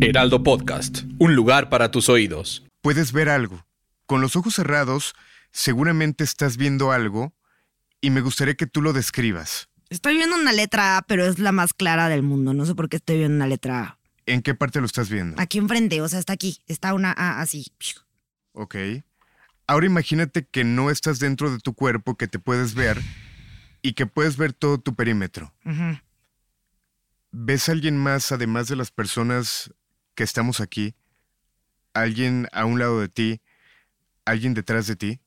Heraldo Podcast, un lugar para tus oídos. Puedes ver algo. Con los ojos cerrados, seguramente estás viendo algo y me gustaría que tú lo describas. Estoy viendo una letra A, pero es la más clara del mundo. No sé por qué estoy viendo una letra A. ¿En qué parte lo estás viendo? Aquí enfrente, o sea, está aquí. Está una A así. Ok. Ahora imagínate que no estás dentro de tu cuerpo, que te puedes ver y que puedes ver todo tu perímetro. Ujú. ¿Ves a alguien más además de las personas que estamos aquí? ¿Alguien a un lado de ti? ¿Alguien detrás de ti?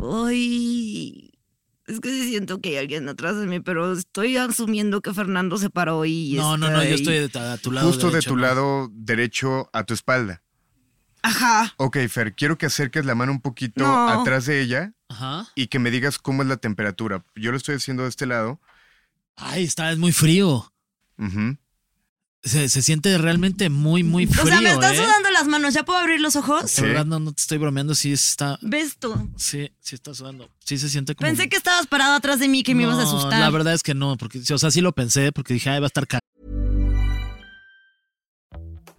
Ay, es que sí siento que hay alguien atrás de mí, pero estoy asumiendo que Fernando se paró y No, no, está no, yo ahí. estoy de- a tu lado. Justo de tu ¿no? lado derecho a tu espalda. Ajá. Ok, Fer, quiero que acerques la mano un poquito No. atrás de ella Ajá. y que me digas cómo es la temperatura. Yo lo estoy haciendo de este lado. Ay, está, es muy frío. Se, se siente realmente muy, muy frío. o sea, me están ¿eh? sudando las manos. ¿Ya puedo abrir los ojos? Sí. Verdad, no, no te estoy bromeando, sí está. ¿Ves tú? Sí, sí está sudando. Sí se siente como. Pensé que estabas parado atrás de mí, que me ibas a asustar. La verdad es que no, porque, o sea, sí lo pensé, porque dije, ay, va a estar caro.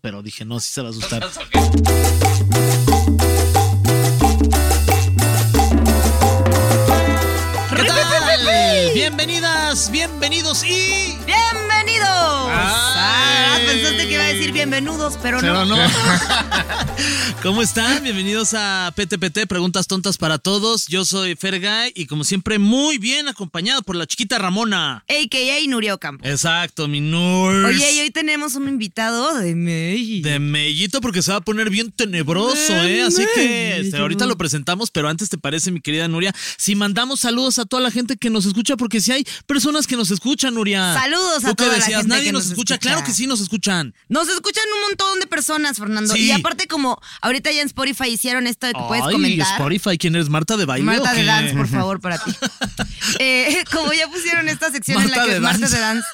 Pero dije, no, sí se va a asustar. ¿Qué tal? Bienvenidos y. ¡Bienvenidos! Ah, Ay. pensaste que iba a decir bienvenidos, pero, Pero no. no. ¿Cómo están? Bienvenidos a PTPT, Preguntas Tontas para Todos. Yo soy Fergay y como siempre muy bien acompañado por la chiquita Ramona. AKA Nuria Ocampo. Exacto, mi nurse. Oye, y hoy tenemos un invitado de México. De mellito porque se va a poner bien tenebroso, De ¿eh? Así que este, mellito. ahorita lo presentamos, pero antes te parece, mi querida Nuria, si mandamos saludos a toda la gente que nos escucha, porque si hay personas que nos escuchan, Nuria. Saludos a ¿Tú toda la decías? gente Nadie que nos, nos escucha. escucha. Claro que sí nos escuchan. Nos escuchan un montón de personas, Fernando. Sí. Y aparte, como ahorita ya en Spotify hicieron esto de que puedes comentar. Spotify, ¿quién eres? ¿Marta de baile? Marta de? Dance, por favor, para ti. Eh, como ya pusieron esta sección en la que de Marta de Dance,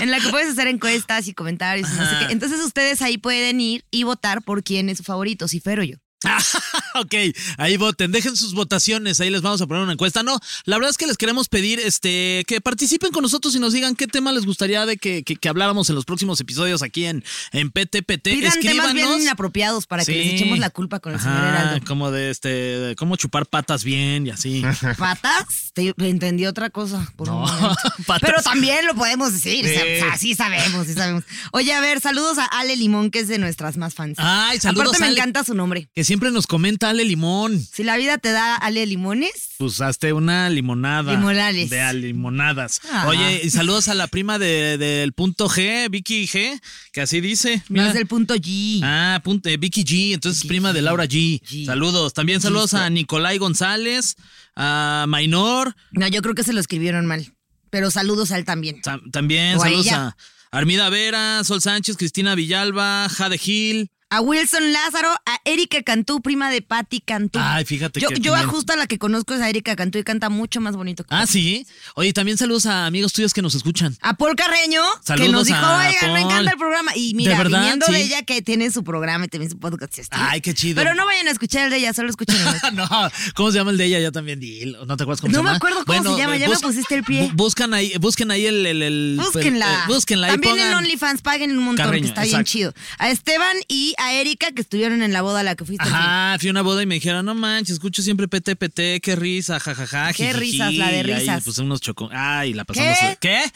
en la que puedes hacer encuestas y comentarios y no sé qué. Entonces ustedes ahí pueden ir y votar por quién es su favorito, si Fer o yo. ok, ahí voten, dejen sus votaciones, ahí les vamos a poner una encuesta. No, la verdad es que les queremos pedir este, que participen con nosotros y nos digan qué tema les gustaría de que, que- que habláramos en los próximos episodios aquí en, en PTPT. Pidan temas bien Escríbanos. inapropiados para que Sí. les echemos la culpa con el señor Ajá, Heraldo. como de este, de cómo chupar patas bien y así. ¿Patas? Te entendí otra cosa. por No, patas. Pero también lo podemos decir. Sí. o sea, sí sabemos, sí sabemos. Oye, a ver, saludos a Ale Limón, que es de nuestras más fans. Ay, saludos, Aparte me encanta su nombre. Que siempre nos comenta Ale Limón. Si la vida te da Ale Limones, Pues hazte una limonada. Limonales. De limonadas. Ah. Oye, y saludos a la prima de- del punto G, Vicky G, que así dice. no Mira. es el punto G. Ah, punto, eh, Vicky G, entonces Vicky prima de. Laura G. G. Saludos. También saludos a Nicolai González, a Mainor, No, yo creo que se lo escribieron mal. Pero saludos a él también. tam- también O saludos a Armida Vera, Sol Sánchez, Cristina Villalba, Jade Gil. A Wilson Lázaro, a Erika Cantú, prima de Patti Cantú. Ay, fíjate yo, que yo justo a la que conozco es a Erika Cantú y canta mucho más bonito. que Ah, sí. Oye, también saludos a amigos tuyos que nos escuchan. A Paul Carreño, que Saludos nos dijo, oigan, me encanta el programa. Y mira, ¿De verdad? viniendo Sí. de ella que tiene su programa y también su podcast. así. Ay, qué chido. Pero no vayan a escuchar el de ella, solo escuchen el no, ¿cómo se llama el de ella? Ya también dilo. ¿No te acuerdas cómo No se me llama? acuerdo cómo se llama, ya me pusiste el pie. bu- Buscan ahí, busquen ahí el, el, el- Búsquenla. el- eh, búsquenla También en OnlyFans paguen un montón, Carreño, que está bien chido. A Esteban y a Erika que estuvieron en la boda a la que fuiste. Ajá, fui a una boda y me dijeron, no manches, escucho siempre PTPT, qué risa, jajaja. Qué jijiji", risas, la de y risas. pues unos chocó. Ay, la pasamos. ¿Qué? ¿Qué?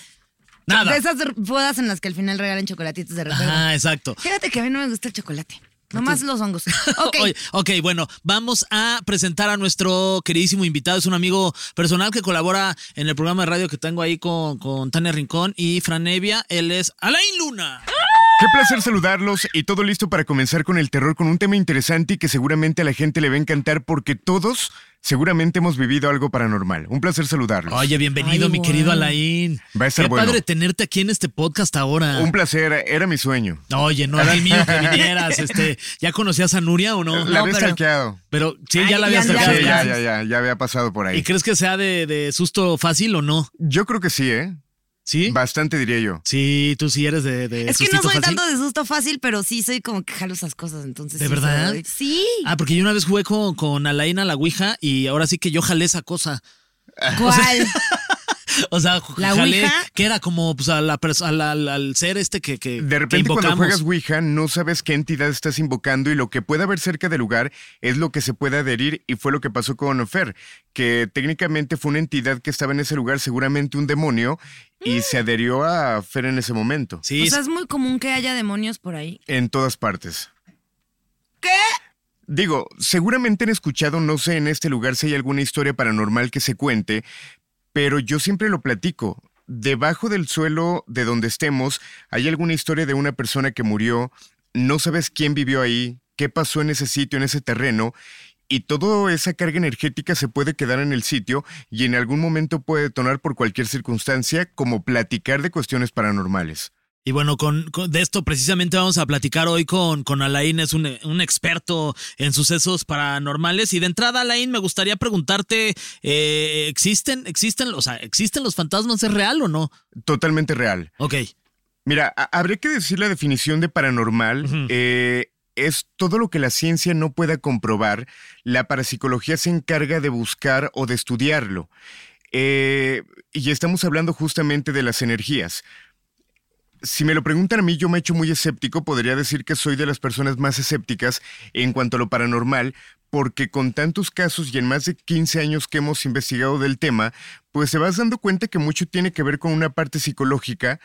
Nada. De esas bodas en las que al final regalan chocolatitos de recuerdo. Ajá, exacto. Fíjate que a mí no me gusta el chocolate. Nomás los hongos. Ok. Oye, ok, bueno, vamos a presentar a nuestro queridísimo invitado. Es un amigo personal que colabora en el programa de radio que tengo ahí con, con Tania Rincón y Fran Evia. Él es Alain Luna. Qué placer saludarlos y todo listo para comenzar con el terror con un tema interesante y que seguramente a la gente le va a encantar porque todos seguramente hemos vivido algo paranormal. Un placer saludarlos. Oye, bienvenido, Ay, mi querido Alain. Va a estar Qué bueno. padre tenerte aquí en este podcast ahora. Un placer, era mi sueño. Oye, no era el mío que vinieras. Este, ¿ya conocías a Nuria o no? La No, había pero- stalkeado. Pero sí, Ay, ya la habías ya- stalkeado. Sí, ya, ya. ya, ya, ya había pasado por ¿Y ahí. crees que sea de, de susto fácil o no? Yo creo que sí, ¿eh? ¿Sí? Bastante diría yo. Sí, tú sí eres de, de Es que no soy fácil. tanto de susto fácil, pero sí soy como que jalo esas cosas, entonces. ¿De sí verdad? soy- Sí. Ah, porque yo una vez jugué con, con Alain a la Ouija y ahora sí que yo jalé esa cosa. ¿Cuál? O sea, ¿La jalé Ouija? que era como pues, a la al, ser este que, que De que repente cuando juegas Ouija no sabes qué entidad estás invocando y lo que puede haber cerca del lugar es lo que se puede adherir y fue lo que pasó con Fer, que técnicamente fue una entidad que estaba en ese lugar, seguramente un demonio, y se adherió a Fer en ese momento, Sí, o sea, es muy común que haya demonios por ahí. en todas partes. ¿Qué? Digo, seguramente han escuchado, no sé en este lugar si hay alguna historia paranormal que se cuente, pero yo siempre lo platico. Debajo del suelo de donde estemos hay alguna historia de una persona que murió, no sabes quién vivió ahí, qué pasó en ese sitio, en ese terreno, y toda esa carga energética se puede quedar en el sitio y en algún momento puede detonar por cualquier circunstancia, como platicar de cuestiones paranormales. Y bueno, con, con- de esto precisamente vamos a platicar hoy con, con Alain, es un, un experto en sucesos paranormales. Y de entrada, Alain, me gustaría preguntarte, eh, ¿existen, existen, o sea, ¿existen los fantasmas? ¿Es real o no? Totalmente real. Ok. Mira, ha- habría que decir la definición de paranormal. Eh, es todo lo que la ciencia no pueda comprobar. La parapsicología se encarga de buscar o de estudiarlo. Eh, y estamos hablando justamente de las energías. Si me lo preguntan a mí, yo me he hecho muy escéptico. Podría decir que soy de las personas más escépticas en cuanto a lo paranormal, porque con tantos casos y en más de 15 años que hemos investigado del tema, pues te vas dando cuenta que mucho tiene que ver con una parte psicológica,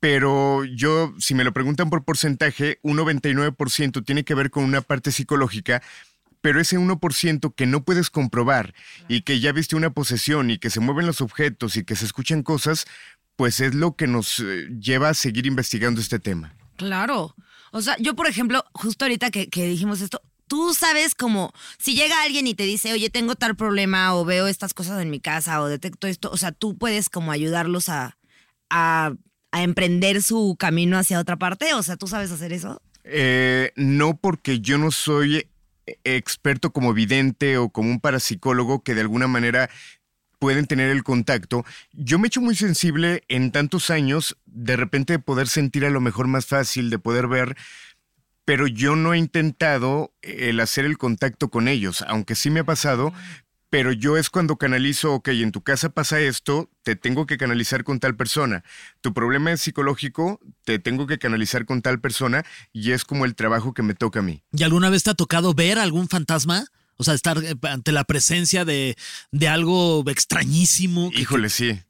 pero yo, si me lo preguntan por porcentaje, un 99% tiene que ver con una parte psicológica, pero ese 1% que no puedes comprobar y que ya viste una posesión y que se mueven los objetos y que se escuchan cosas, pues es lo que nos eh, lleva a seguir investigando este tema. Claro. O sea, yo, por ejemplo, justo ahorita que, que dijimos esto, tú sabes como si llega alguien y te dice, oye, tengo tal problema o veo estas cosas en mi casa o detecto esto, o sea, tú puedes como ayudarlos a, a, a emprender su camino hacia otra parte, o sea, tú sabes hacer eso. Eh, no porque yo no soy eh, experto como vidente o como un parapsicólogo que de alguna manera pueden tener el contacto. Yo me he hecho muy sensible en tantos años, de repente de poder sentir a lo mejor más fácil, de poder ver, pero yo no he intentado el hacer el contacto con ellos, aunque sí me ha pasado. Pero yo es cuando canalizo, ok, en tu casa pasa esto, te tengo que canalizar con tal persona. Tu problema es psicológico, te tengo que canalizar con tal persona y es como el trabajo que me toca a mí. ¿Y alguna vez te ha tocado ver algún fantasma? O sea, estar eh, ante la presencia de, de algo extrañísimo. Híjole, sí.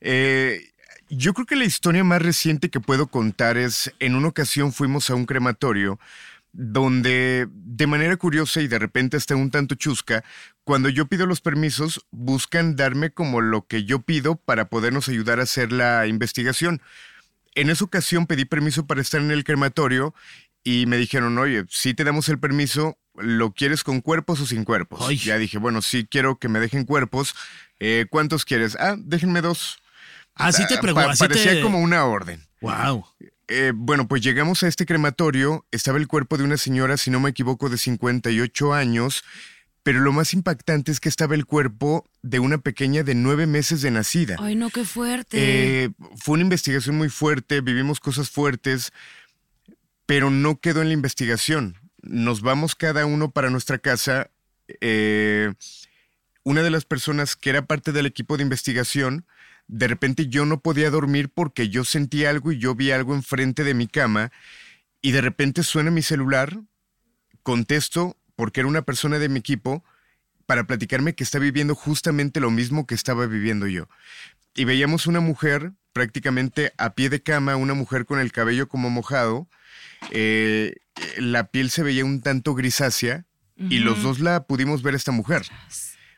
Eh, yo creo que la historia más reciente que puedo contar es, en una ocasión fuimos a un crematorio donde de manera curiosa y de repente hasta un tanto chusca, cuando yo pido los permisos, buscan darme como lo que yo pido para podernos ayudar a hacer la investigación. En esa ocasión pedí permiso para estar en el crematorio y me dijeron, oye, si te damos el permiso, ¿lo quieres con cuerpos o sin cuerpos? Ay. Ya dije, bueno, sí quiero que me dejen cuerpos. Eh, ¿Cuántos quieres? Ah, déjenme dos. Así te Ah, pregunto. pa- así parecía te... como una orden. Wow. Eh, bueno, pues llegamos a este crematorio, estaba el cuerpo de una señora, si no me equivoco, de 58 años, pero lo más impactante es que estaba el cuerpo de una pequeña de nueve meses de nacida. Ay, no, qué fuerte. Eh, fue una investigación muy fuerte, vivimos cosas fuertes, pero no quedó en la investigación. Nos vamos cada uno para nuestra casa. eh, una de las personas que era parte del equipo de investigación, de repente yo no podía dormir porque yo sentí algo y yo vi algo enfrente de mi cama y de repente suena mi celular, contesto porque era una persona de mi equipo para platicarme que está viviendo justamente lo mismo que estaba viviendo yo. Y veíamos una mujer prácticamente a pie de cama, una mujer con el cabello como mojado, eh, la piel se veía un tanto grisácea y los dos la pudimos ver a esta mujer.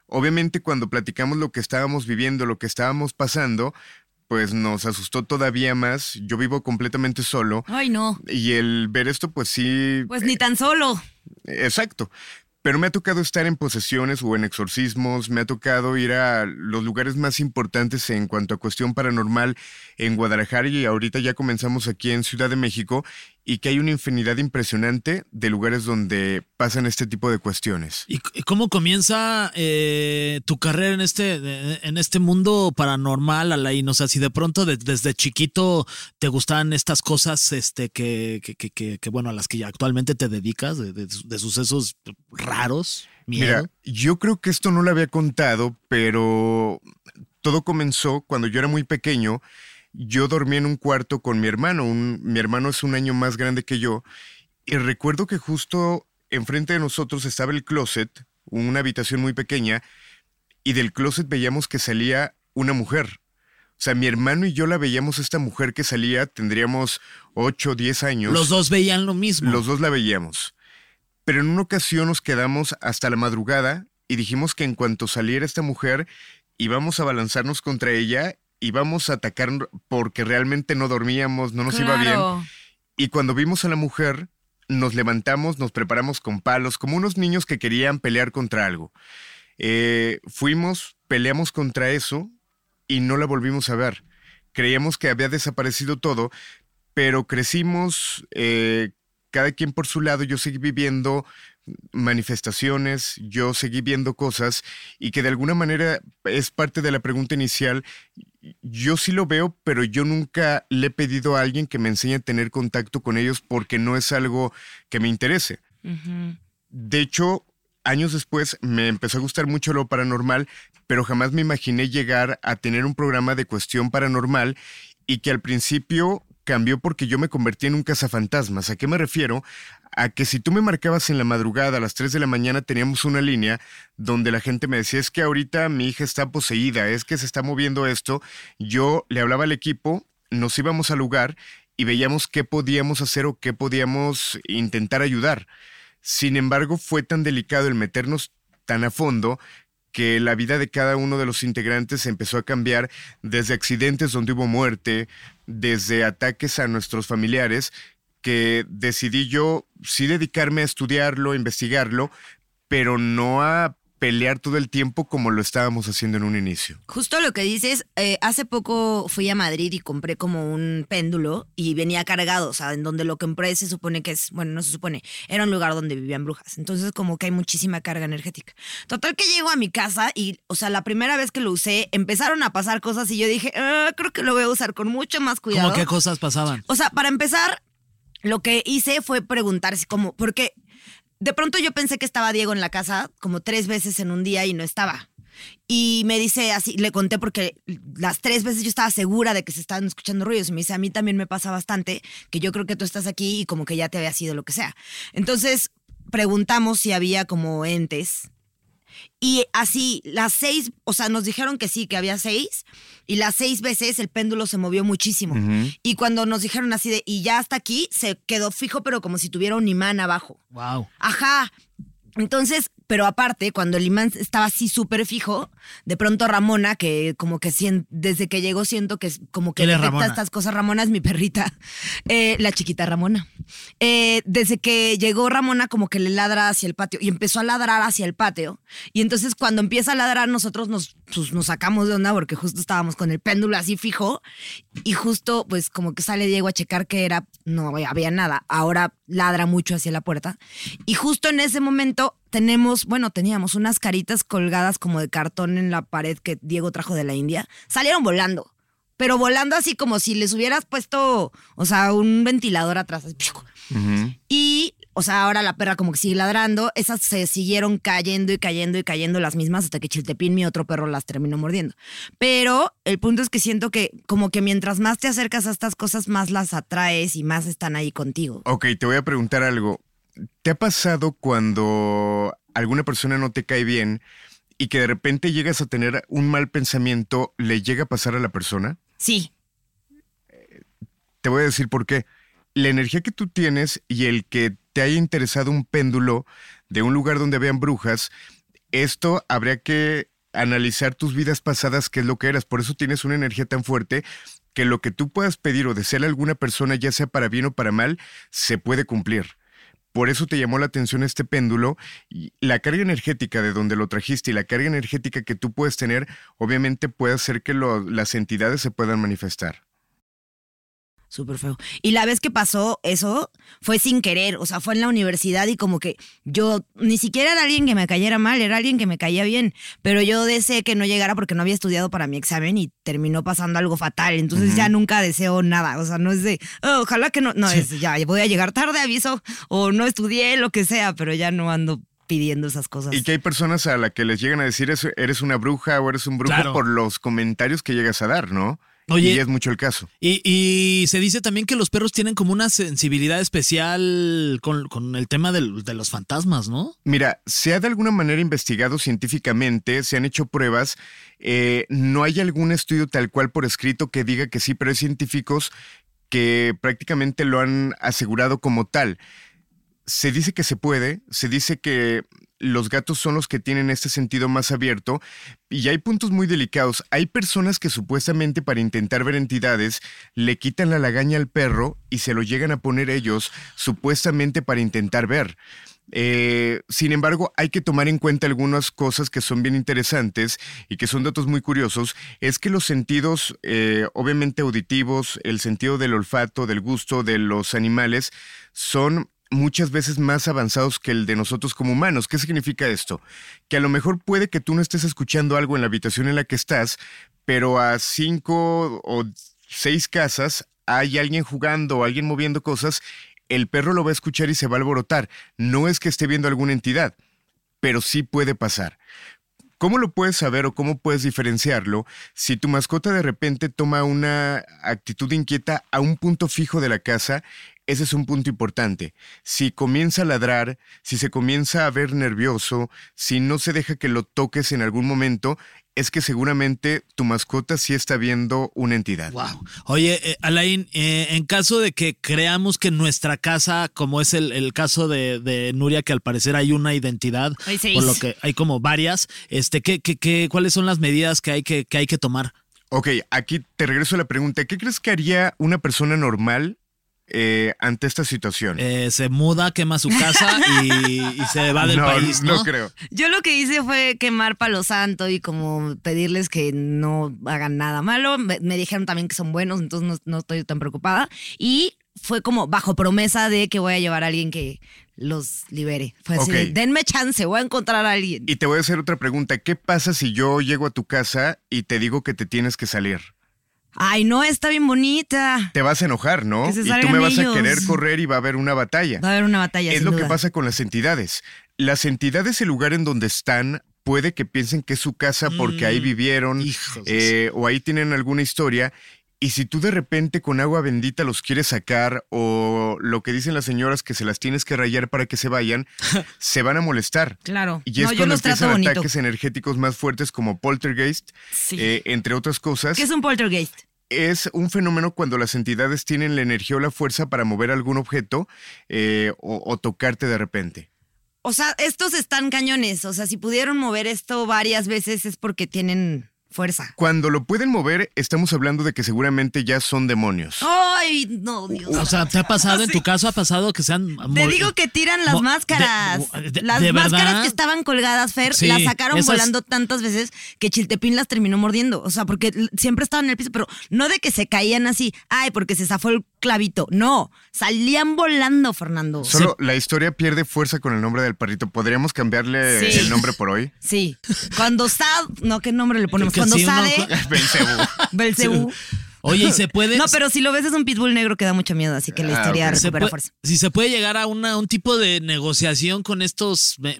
Obviamente cuando platicamos lo que estábamos viviendo, lo que estábamos pasando, pues nos asustó todavía más. Yo vivo completamente solo. Ay, no. Y el ver esto, pues sí. Pues ni tan solo. Exacto. Pero me ha tocado estar en posesiones o en exorcismos, me ha tocado ir a los lugares más importantes en cuanto a cuestión paranormal en Guadalajara y ahorita ya comenzamos aquí en Ciudad de México y que hay una infinidad impresionante de lugares donde pasan este tipo de cuestiones. ¿Y cómo comienza eh, tu carrera en este, en este mundo paranormal, Alain? O sea, si de pronto desde chiquito te gustaban estas cosas este, que, que, bueno, a las que actualmente te dedicas, de, sucesos raros, Mira, yo creo que esto no lo había contado, pero todo comenzó cuando yo era muy pequeño yo dormí en un cuarto con mi hermano. mi hermano es un año más grande que yo. Y recuerdo que justo enfrente de nosotros estaba el closet, una habitación muy pequeña, y del closet veíamos que salía una mujer. O sea, mi hermano y yo la veíamos esta mujer que salía, tendríamos 8 o 10 años. Los dos veían lo mismo. Los dos la veíamos. Pero en una ocasión nos quedamos hasta la madrugada y dijimos que en cuanto saliera esta mujer íbamos a balanzarnos contra ella íbamos a atacar porque realmente no dormíamos, no nos iba bien. Y cuando vimos a la mujer, nos levantamos, nos preparamos con palos, como unos niños que querían pelear contra algo. Eh, fuimos, peleamos contra eso y no la volvimos a ver. Creíamos que había desaparecido todo, pero crecimos, eh, cada quien por su lado, yo seguí viviendo manifestaciones, yo seguí viendo cosas y que de alguna manera es parte de la pregunta inicial. Yo sí lo veo, pero yo nunca le he pedido a alguien que me enseñe a tener contacto con ellos porque no es algo que me interese. De hecho, años después me empezó a gustar mucho lo paranormal, pero jamás me imaginé llegar a tener un programa de cuestión paranormal y que al principio cambió porque yo me convertí en un cazafantasmas. ¿A qué me refiero? A que si tú me marcabas en la madrugada a las 3 de la mañana teníamos una línea donde la gente me decía, es que ahorita mi hija está poseída, es que se está moviendo esto. Yo le hablaba al equipo, nos íbamos al lugar y veíamos qué podíamos hacer o qué podíamos intentar ayudar. Sin embargo, fue tan delicado el meternos tan a fondo que la vida de cada uno de los integrantes empezó a cambiar desde accidentes donde hubo muerte, desde ataques a nuestros familiares, que decidí yo sí dedicarme a estudiarlo, investigarlo, pero no a pelear todo el tiempo como lo estábamos haciendo en un inicio. Justo lo que dices, eh, hace poco fui a Madrid y compré como un péndulo y venía cargado, o sea, en donde lo compré se supone que es, bueno, no se supone, era un lugar donde vivían brujas, entonces como que hay muchísima carga energética. Total que llego a mi casa y, o sea, la primera vez que lo usé, empezaron a pasar cosas y yo dije, ah, creo que lo voy a usar con mucho más cuidado. ¿Cómo qué cosas pasaban? O sea, para empezar, lo que hice fue preguntar si como, porque de pronto yo pensé que estaba Diego en la casa como tres veces en un día y no estaba. Y me dice así, le conté porque las tres veces yo estaba segura de que se estaban escuchando ruidos. Y me dice, a mí también me pasa bastante, que yo creo que tú estás aquí y como que ya te había sido lo que sea. Entonces preguntamos si había como entes y así, las seis, o sea, nos dijeron que sí, que había seis, y las seis veces el péndulo se movió muchísimo. Y cuando nos dijeron así de, y ya hasta aquí, se quedó fijo, pero como si tuviera un imán abajo. Wow. Ajá. Entonces, pero aparte, cuando el imán estaba así súper fijo, de pronto Ramona, que como que desde que llegó siento que es como que detecta estas cosas, Ramona es mi perrita, eh, la chiquita Ramona. Eh, desde que llegó Ramona como que le ladra hacia el patio y empezó a ladrar hacia el patio. Y entonces cuando empieza a ladrar nosotros nos, pues, nos sacamos de onda porque justo estábamos con el péndulo así fijo y justo pues como que sale Diego a checar que era, no había nada. Ahora ladra mucho hacia la puerta. Y justo en ese momento tenemos, bueno, teníamos unas caritas colgadas como de cartón en la pared que Diego trajo de la India. Salieron volando, pero volando así como si les hubieras puesto, o sea, un ventilador atrás. Y, o sea, ahora la perra como que sigue ladrando. Esas se siguieron cayendo y cayendo y cayendo las mismas hasta que Chiltepín, mi otro perro, las terminó mordiendo. Pero el punto es que siento que como que mientras más te acercas a estas cosas, más las atraes y más están ahí contigo. Ok, te voy a preguntar algo. ¿Te ha pasado cuando alguna persona no te cae bien y que de repente llegas a tener un mal pensamiento, le llega a pasar a la persona? Sí. Te voy a decir por qué. La energía que tú tienes y el que te haya interesado un péndulo de un lugar donde vean brujas, esto habría que analizar tus vidas pasadas, qué es lo que eras. Por eso tienes una energía tan fuerte que lo que tú puedas pedir o desear a alguna persona, ya sea para bien o para mal, se puede cumplir. Por eso te llamó la atención este péndulo la carga energética de donde lo trajiste y la carga energética que tú puedes tener, obviamente puede hacer que las entidades se puedan manifestar. Súper feo. Y la vez que pasó eso fue sin querer, o sea, fue en la universidad y como que yo ni siquiera era alguien que me cayera mal, era alguien que me caía bien, pero yo deseé que no llegara porque no había estudiado para mi examen y terminó pasando algo fatal, entonces ya nunca deseo nada, o sea, no es de, "Oh, ojalá que no, no, es ya voy a llegar tarde, aviso, o no estudié, lo que sea, pero ya no ando pidiendo esas cosas. Y que hay personas a las que les llegan a decir eso, eres una bruja o eres un brujo Claro. por los comentarios que llegas a dar, ¿no? Oye. y es mucho el caso. Y, y se dice también que los perros tienen como una sensibilidad especial con, con el tema del- de los fantasmas, ¿no? Mira, se ha de alguna manera investigado científicamente, se han hecho pruebas, eh, no hay algún estudio tal cual por escrito que diga que sí, pero hay científicos que prácticamente lo han asegurado como tal. Se dice que se puede, se dice que los gatos son los que tienen este sentido más abierto y hay puntos muy delicados. Hay personas que supuestamente para intentar ver entidades le quitan la lagaña al perro y se lo llegan a poner ellos supuestamente para intentar ver. Eh, sin embargo, hay que tomar en cuenta algunas cosas que son bien interesantes y que son datos muy curiosos. Es que los sentidos, eh, obviamente auditivos, el sentido del olfato, del gusto de los animales, son muchas veces más avanzados que el de nosotros como humanos. ¿Qué significa esto? Que a lo mejor puede que tú no estés escuchando algo en la habitación en la que estás, pero a cinco o seis casas hay alguien jugando o alguien moviendo cosas, el perro lo va a escuchar y se va a alborotar. No es que esté viendo alguna entidad, pero sí puede pasar. ¿Cómo lo puedes saber o cómo puedes diferenciarlo si tu mascota de repente toma una actitud inquieta a un punto fijo de la casa? Ese es un punto importante. Si comienza a ladrar, si se comienza a ver nervioso, si no se deja que lo toques en algún momento, es que seguramente tu mascota sí está viendo una entidad. Wow. Oye, eh, Alain, eh, en caso de que creamos que en nuestra casa, como es el, el caso de, de Nuria, que al parecer hay una identidad, por lo que hay como varias, este, ¿qué, qué, qué, ¿cuáles son las medidas que hay que, que hay que tomar? Ok, aquí te regreso a la pregunta. ¿Qué crees que haría una persona normal eh, ante esta situación? Eh, se muda, quema su casa y, y se va del no, país, ¿no? no creo. Yo lo que hice fue quemar palo santo y como pedirles que no hagan nada malo. Me, me dijeron también que son buenos, entonces no, no estoy tan preocupada. Y fue como bajo promesa de que voy a llevar a alguien que los libere. Fue así, de, denme chance, voy a encontrar a alguien. Y te voy a hacer otra pregunta. ¿Qué pasa si yo llego a tu casa y te digo que te tienes que salir? Ay, no, está bien bonita. Te vas a enojar, ¿no? Que se y tú me vas ellos. a querer correr y va a haber una batalla. Va a haber una batalla. es sin lo que pasa con las entidades. Las entidades, el lugar en donde están, puede que piensen que es su casa porque ahí Mm, vivieron eh, o ahí tienen alguna historia. Y si tú de repente con agua bendita los quieres sacar o lo que dicen las señoras que se las tienes que rayar para que se vayan, se van a molestar. Claro. Y es no, cuando empiezan bonito. ataques energéticos más fuertes como poltergeist, Sí. eh, entre otras cosas. ¿Qué es un poltergeist? Es un fenómeno cuando las entidades tienen la energía o la fuerza para mover algún objeto eh, o, o tocarte de repente. O sea, estos están cañones. O sea, si pudieron mover esto varias veces es porque tienen fuerza. Cuando lo pueden mover, estamos hablando de que seguramente ya son demonios. Ay, no, Dios. O sea, ¿te ha pasado, en tu caso ha pasado que sean... Te mo- digo que tiran las máscaras. de- de- las ¿de máscaras verdad? que estaban colgadas, Fer, Sí, las sacaron esas- volando tantas veces que Chiltepín las terminó mordiendo. O sea, porque siempre estaban en el piso, pero no de que se caían así, ay, porque se zafó el clavito. No, salían volando, Fernando. Solo la historia pierde fuerza con el nombre del perrito. ¿Podríamos cambiarle Sí. el nombre por hoy? Sí. Cuando Sad, no, ¿qué nombre le ponemos? Cuando Sade, Belcebú. Belcebú. Oye, ¿y se puede...? No, pero si lo ves es un pitbull negro que da mucho miedo, así que la Ah, historia ok. se recupera puede- fuerza. si se puede llegar a una, un tipo de negociación con estos pues,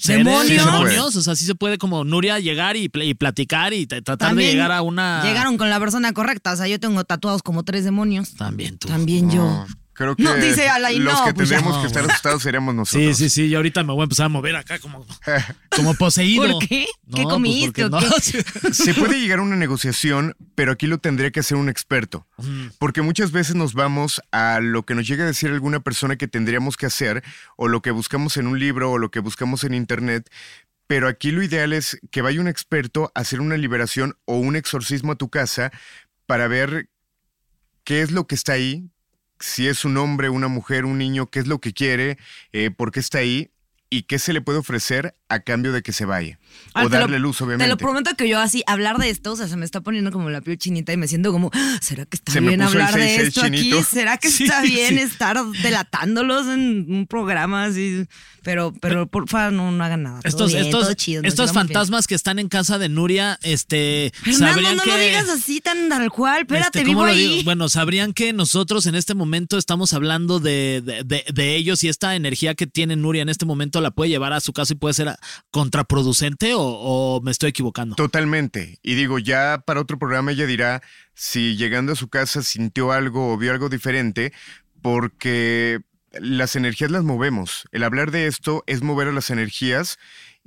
seres, Demonios. Sí se puede. demonios, o sea, sí se puede como Nuria llegar y, pl- y platicar y t- tratar de llegar a una... Llegaron con la persona correcta. O sea, yo tengo tatuados como tres demonios. También tú. También yo. No, creo que No, dice Alain, los no, que pues tendríamos No, que estar asustados seríamos Sí, nosotros. sí, sí, yo ahorita me voy a empezar a mover acá como, como poseído. ¿Por qué? ¿Qué No, pues comiste qué? Se puede llegar a una negociación, pero aquí lo tendría que hacer un experto. Porque muchas veces nos vamos a lo que nos llega a decir alguna persona que tendríamos que hacer, o lo que buscamos en un libro, o lo que buscamos en internet, pero aquí lo ideal es que vaya un experto a hacer una liberación o un exorcismo a tu casa para ver qué es lo que está ahí, si es un hombre, una mujer, un niño, qué es lo que quiere, eh, por qué está ahí y qué se le puede ofrecer a cambio de que se vaya. Ahora, o Ah, lo- darle luz, obviamente. Te lo prometo que yo así, hablar de esto, o sea, se me está poniendo como la piel chinita y me siento como, "Ah, ¿será que está Se bien hablar de 6-6 esto chinito. aquí? ¿Será que Sí, está bien sí. estar delatándolos en un programa así? Pero, pero por favor, no, no hagan nada. Estos, bien, estos, chido, estos fantasmas que están en casa de Nuria, este, Fernando, sabrían no que... lo digas así tan tal cual. Espérate, Este, vivo ¿cómo lo ahí. digo? Bueno, sabrían que nosotros en este momento estamos hablando de, de- de- de ellos y esta energía que tiene Nuria en este momento la puede llevar a su casa y puede ser ah, contraproducente o, o me estoy equivocando. Totalmente. Y digo, ya para otro programa ella dirá si llegando a su casa sintió algo o vio algo diferente, porque las energías las movemos. El hablar de esto es mover a las energías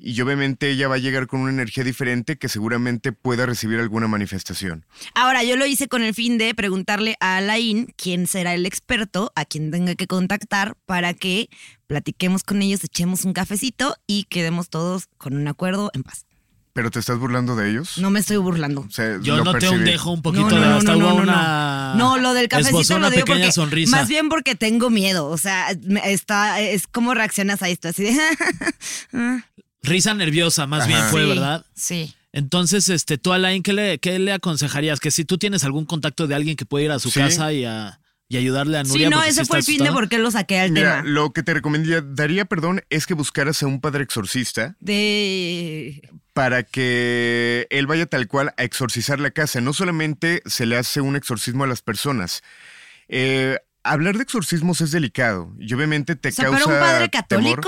y obviamente ella va a llegar con una energía diferente que seguramente pueda recibir alguna manifestación. Ahora, yo lo hice con el fin de preguntarle a Alain quién será el experto a quien tenga que contactar para que platiquemos con ellos, echemos un cafecito y quedemos todos con un acuerdo en paz. ¿Pero te estás burlando de ellos? No me estoy burlando. O sea, Yo noté un dejo un poquito no, no, de no, hasta no, no, no. una No, lo del cafecito una lo digo pequeña porque sonrisa. más bien porque tengo miedo, o sea, está es cómo reaccionas a esto, así de risa nerviosa, más bien fue, Sí, ¿verdad? Sí. Entonces, este, tú, Alain, ¿qué le, qué le aconsejarías? Que si tú tienes algún contacto de alguien que puede ir a su Sí. casa y, a, y ayudarle a Nuria. Sí, no, ese sí fue el fin de por qué lo saqué al Mira, tema. lo que te recomendaría, perdón, es que buscaras a un padre exorcista De para que él vaya tal cual a exorcizar la casa. No solamente se le hace un exorcismo a las personas. Eh, hablar de exorcismos es delicado y obviamente te o sea, causa pero un padre temor.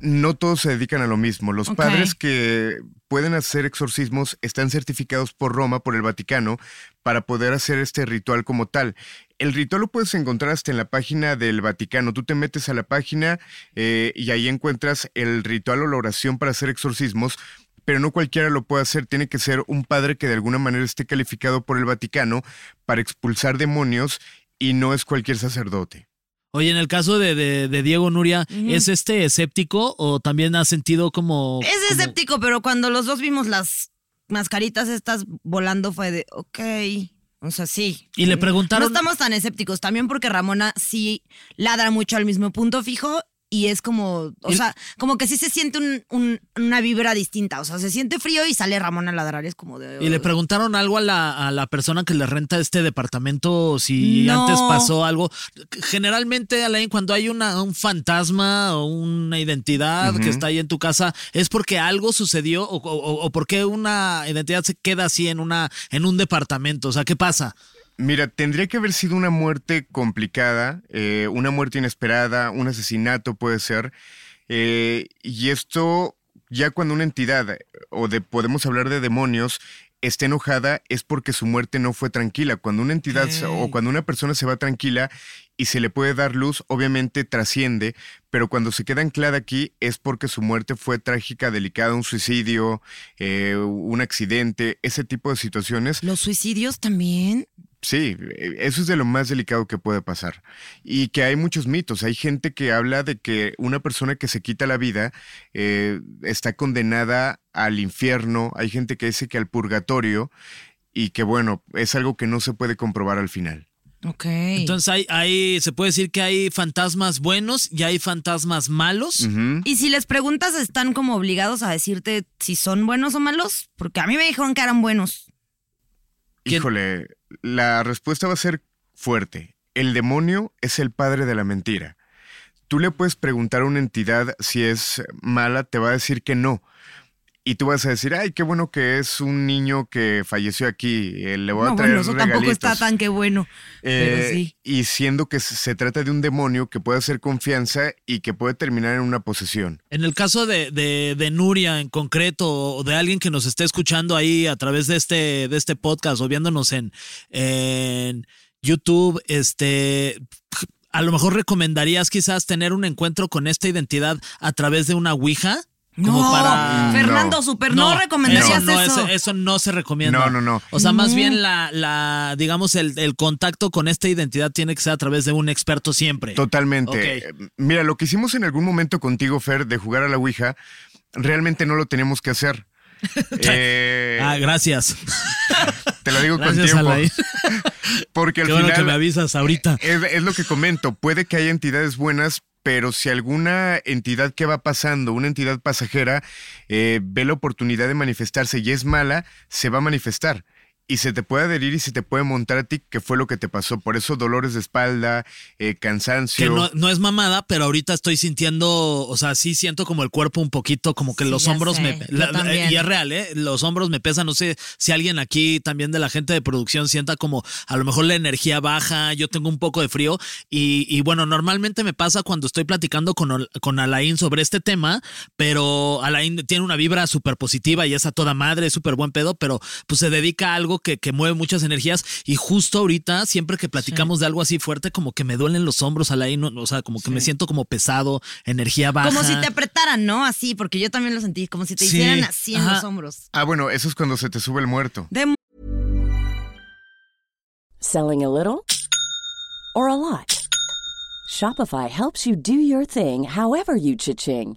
No todos se dedican a lo mismo. Los padres que pueden hacer exorcismos están certificados por Roma, por el Vaticano, para poder hacer este ritual como tal. El ritual lo puedes encontrar hasta en la página del Vaticano. Tú te metes a la página eh, y ahí encuentras el ritual o la oración para hacer exorcismos. Pero no cualquiera lo puede hacer, tiene que ser un padre que de alguna manera esté calificado por el Vaticano para expulsar demonios y no es cualquier sacerdote. Oye, en el caso de, de- de Diego Nuria. ¿es este escéptico o también has sentido como. Es como- escéptico, pero cuando los dos vimos las mascaritas estas volando fue de, ok, o sea, sí. Y le preguntaron- No estamos tan escépticos, también porque Ramona sí ladra mucho al mismo punto fijo y es como, o sea, como que sí se siente un- un- una vibra distinta, o sea, se siente frío y sale Ramona a ladrar, es como de... Y le preguntaron algo a la, a la persona que le renta este departamento, si No. antes pasó algo. Generalmente, Alain, cuando hay una, un fantasma o una identidad que está ahí en tu casa, ¿es porque algo sucedió o, o- o porque una identidad se queda así en, una, en un departamento? O sea, ¿qué pasa? Mira, tendría que haber sido una muerte complicada, eh, una muerte inesperada, un asesinato puede ser. eh, y esto, ya cuando una entidad, o de podemos hablar de demonios, esté enojada, es porque su muerte no fue tranquila. Cuando una entidad o cuando una persona se va tranquila y se le puede dar luz, obviamente trasciende, pero cuando se queda anclada aquí es porque su muerte fue trágica, delicada, un suicidio, eh, un accidente, ese tipo de situaciones. Los suicidios también. Sí, eh, eso es de lo más delicado que puede pasar. Y que hay muchos mitos. Hay gente que habla de que una persona que se quita la vida eh, está condenada al infierno. Hay gente que dice que al purgatorio. Y que bueno, es algo que no se puede comprobar al final. Ok. Entonces, hay, hay, se puede decir que hay fantasmas buenos y hay fantasmas malos. Y si les preguntas, ¿están como obligados a decirte si son buenos o malos? Porque a mí me dijeron que eran buenos. ¿Quién? Híjole, la respuesta va a ser fuerte. El demonio es el padre de la mentira. Tú le puedes preguntar a una entidad si es mala, te va a decir que no. Y tú vas a decir, ay, qué bueno que es un niño que falleció aquí, eh, le voy a No, traer bueno, eso tampoco regalitos". está tan que bueno. pero Eh, sí. Y siendo que se- se trata de un demonio que puede hacer confianza y que puede terminar en una posesión. En el caso de, de- de Nuria en concreto, o de alguien que nos esté escuchando ahí a través de este, de este podcast o viéndonos en, en YouTube, este, a lo mejor recomendarías quizás tener un encuentro con esta identidad a través de una Ouija. Como no, para. Fernando, No. super no, recomendarías eso no, eso. eso- eso no se recomienda. No, no, no. O sea, más No. bien la, la digamos, el, el contacto con esta identidad tiene que ser a través de un experto siempre. Totalmente. Ok. Eh, Mira, lo que hicimos en algún momento contigo, Fer, de jugar a la Ouija, realmente no lo tenemos que hacer. Eh, Ah, gracias. te lo digo con Gracias, tiempo. Alain. Porque al Qué bueno final que me avisas ahorita. es, es lo que comento. Puede que haya entidades buenas, pero si alguna entidad que va pasando, una entidad pasajera, eh, ve la oportunidad de manifestarse y es mala, se va a manifestar. Y se te puede adherir y se te puede montar a ti, que fue lo que te pasó. Por eso dolores de espalda, eh, cansancio. Que no, no es mamada, pero ahorita estoy sintiendo, o sea, sí siento como el cuerpo un poquito, como que Sí, los hombros sé, me... la- la- y es real, ¿eh? Los hombros me pesan, no sé si alguien aquí también de la gente de producción sienta como a lo mejor la energía baja, yo tengo un poco de frío y, y bueno, normalmente me pasa cuando estoy platicando con, con Alain sobre este tema, pero Alain tiene una vibra súper positiva y es a toda madre, es súper buen pedo, pero pues se dedica a algo que, que mueve muchas energías y justo ahorita, siempre que platicamos de algo así fuerte, como que me duelen los hombros, Alain, no- o sea, como que me siento como pesado, energía baja. Como si te apretaran, ¿no? Así, porque yo también lo sentí, como si te Sí, hicieran así en los hombros. Ah, bueno, eso es cuando se te sube el muerto. De Selling a little or a lot? Shopify helps you do your thing however you cha-ching.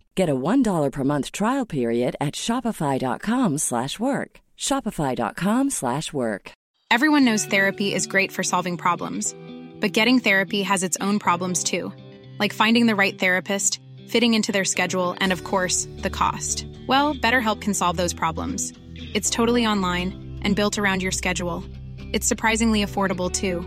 Get a $1 per month trial period at shopify.com/work. slash work. shopify.com/work. slash work. Everyone knows therapy is great for solving problems, but getting therapy has its own problems too, like finding the right therapist, fitting into their schedule, and of course, the cost. Well, BetterHelp can solve those problems. It's totally online and built around your schedule. It's surprisingly affordable too.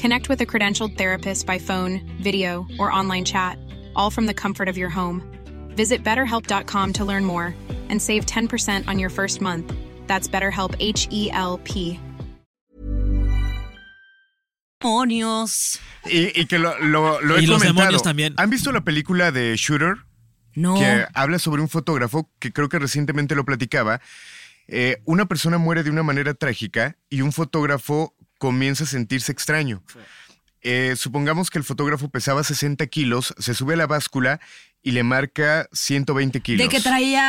Connect with a credentialed therapist by phone, video, or online chat, all from the comfort of your home. Visit betterhelp.com to learn more and save 10% on your first month. That's BetterHelp H E L P. demonios. Y, y que lo, lo, lo he Y los demonios también. ¿Han visto la película de Shooter? No. que habla sobre un fotógrafo que creo que recientemente lo platicaba. Eh, una persona muere de una manera trágica y un fotógrafo comienza a sentirse extraño. Eh, supongamos que el fotógrafo pesaba 60 kilos, se sube a la báscula y le marca 120 kilos. De que traía